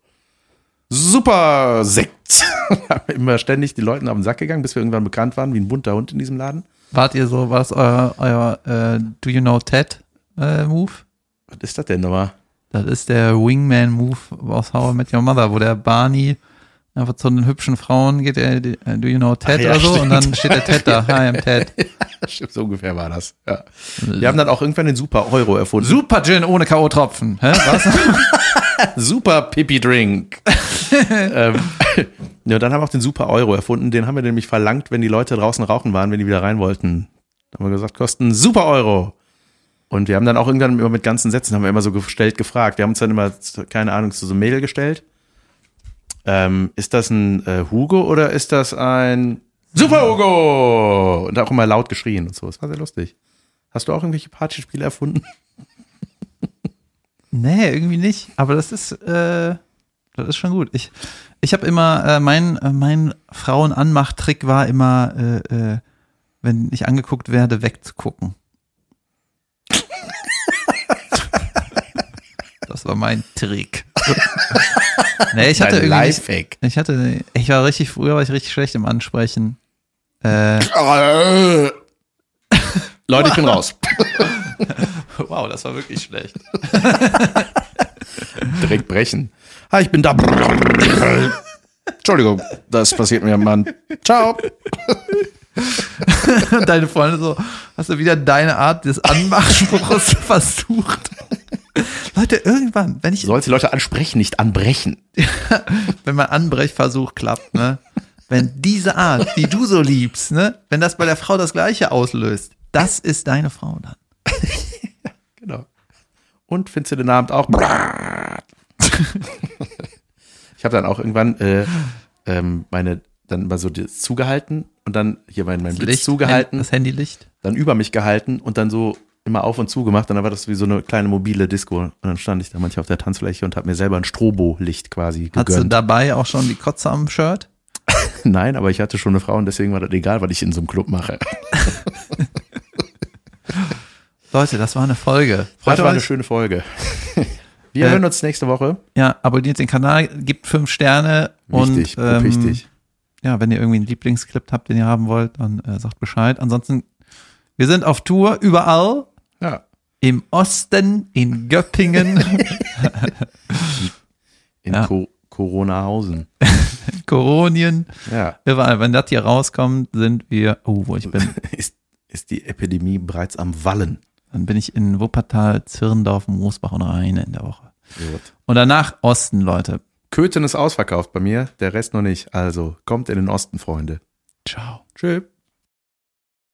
Super Sekt! [laughs] haben immer ständig die Leuten auf den Sack gegangen, bis wir irgendwann bekannt waren, wie ein bunter Hund in diesem Laden. Wart ihr so, war es euer, euer äh, Do You Know Ted äh, Move? Was ist das denn nochmal? Das ist der Wingman-Move aus How I Met Your Mother, wo der Barney einfach zu den hübschen Frauen geht, der, der Do You Know Ted Ach ja, oder so, und stimmt. dann steht der Ted da, [laughs] Hi, I'm Ted. Stimmt, so ungefähr war das. Ja. Wir haben dann auch irgendwann den Super Euro erfunden. Super Gin ohne K.O.-Tropfen. Hä? Was? [laughs] Super Pipi Drink. [laughs] ähm, ja, dann haben wir auch den Super Euro erfunden. Den haben wir nämlich verlangt, wenn die Leute draußen rauchen waren, wenn die wieder rein wollten. Da haben wir gesagt, kosten Super Euro. Und wir haben dann auch irgendwann immer mit ganzen Sätzen, haben wir immer so gestellt gefragt. Wir haben uns dann immer, keine Ahnung, zu so einem Mädel gestellt. Ähm, ist das ein äh, Hugo oder ist das ein Super Hugo? Und auch immer laut geschrien und so. Das war sehr lustig. Hast du auch irgendwelche Partyspiele erfunden? [laughs] Nee, irgendwie nicht. Aber das ist, äh, das ist schon gut. Ich, ich habe immer, äh, mein, äh, mein Frauenanmachtrick war immer, äh, äh, wenn ich angeguckt werde, wegzugucken. [laughs] das war mein Trick. [laughs] [laughs] nee, ich hatte irgendwie, nicht, ich hatte, ich war richtig, früher war ich richtig schlecht im Ansprechen. Äh, [laughs] Leute, ich bin raus. [laughs] wow, das war wirklich schlecht. Direkt brechen. Hi, ich bin da. Entschuldigung, das passiert mir, Mann. Ciao. Deine Freunde so, hast du wieder deine Art des Anmachspruchs versucht? [laughs] Leute, irgendwann, wenn ich, sollst die Leute ansprechen, nicht anbrechen. [laughs] wenn mein Anbrechversuch klappt, ne, wenn diese Art, die du so liebst, ne, wenn das bei der Frau das Gleiche auslöst, das ist deine Frau dann. [laughs] Genau. Und findest du den Abend auch? ich habe dann auch irgendwann äh, ähm, meine dann mal so das zugehalten und dann hier mein, mein Blitz zugehalten, das Handylicht. dann über mich gehalten und dann so immer auf und zu gemacht. Und dann war das wie so eine kleine mobile Disco. Und dann stand ich da manchmal auf der Tanzfläche und habe mir selber ein Strobo-Licht quasi Hast du gegönnt. dabei auch schon die Kotze am Shirt? [laughs] Nein, aber ich hatte schon eine Frau und deswegen war das egal, was ich in so einem Club mache. [laughs] Leute, das war eine Folge. Freut Das war eine euch. schöne Folge. [laughs] Wir Äh, hören uns nächste Woche. Ja, abonniert den Kanal, gebt fünf Sterne Wichtig, und ähm, wichtig. ja, wenn ihr irgendwie einen Lieblingsclip habt, den ihr haben wollt, dann äh, sagt Bescheid. Ansonsten, wir sind auf Tour überall. Im Osten, in Göppingen, [laughs] In Ja. Co Coronahausen. [laughs] Koronien, Ja. überall. Wenn das hier rauskommt, sind wir, oh, wo ich bin, [laughs] Ist, ist die Epidemie bereits am Wallen. dann bin ich in Wuppertal, Zirndorf, Moosbach und Rheine in der Woche. Gut. Und danach Osten, Leute. Köthen ist ausverkauft bei mir, der Rest noch nicht. Also kommt in den Osten, Freunde. Ciao. Tschüss.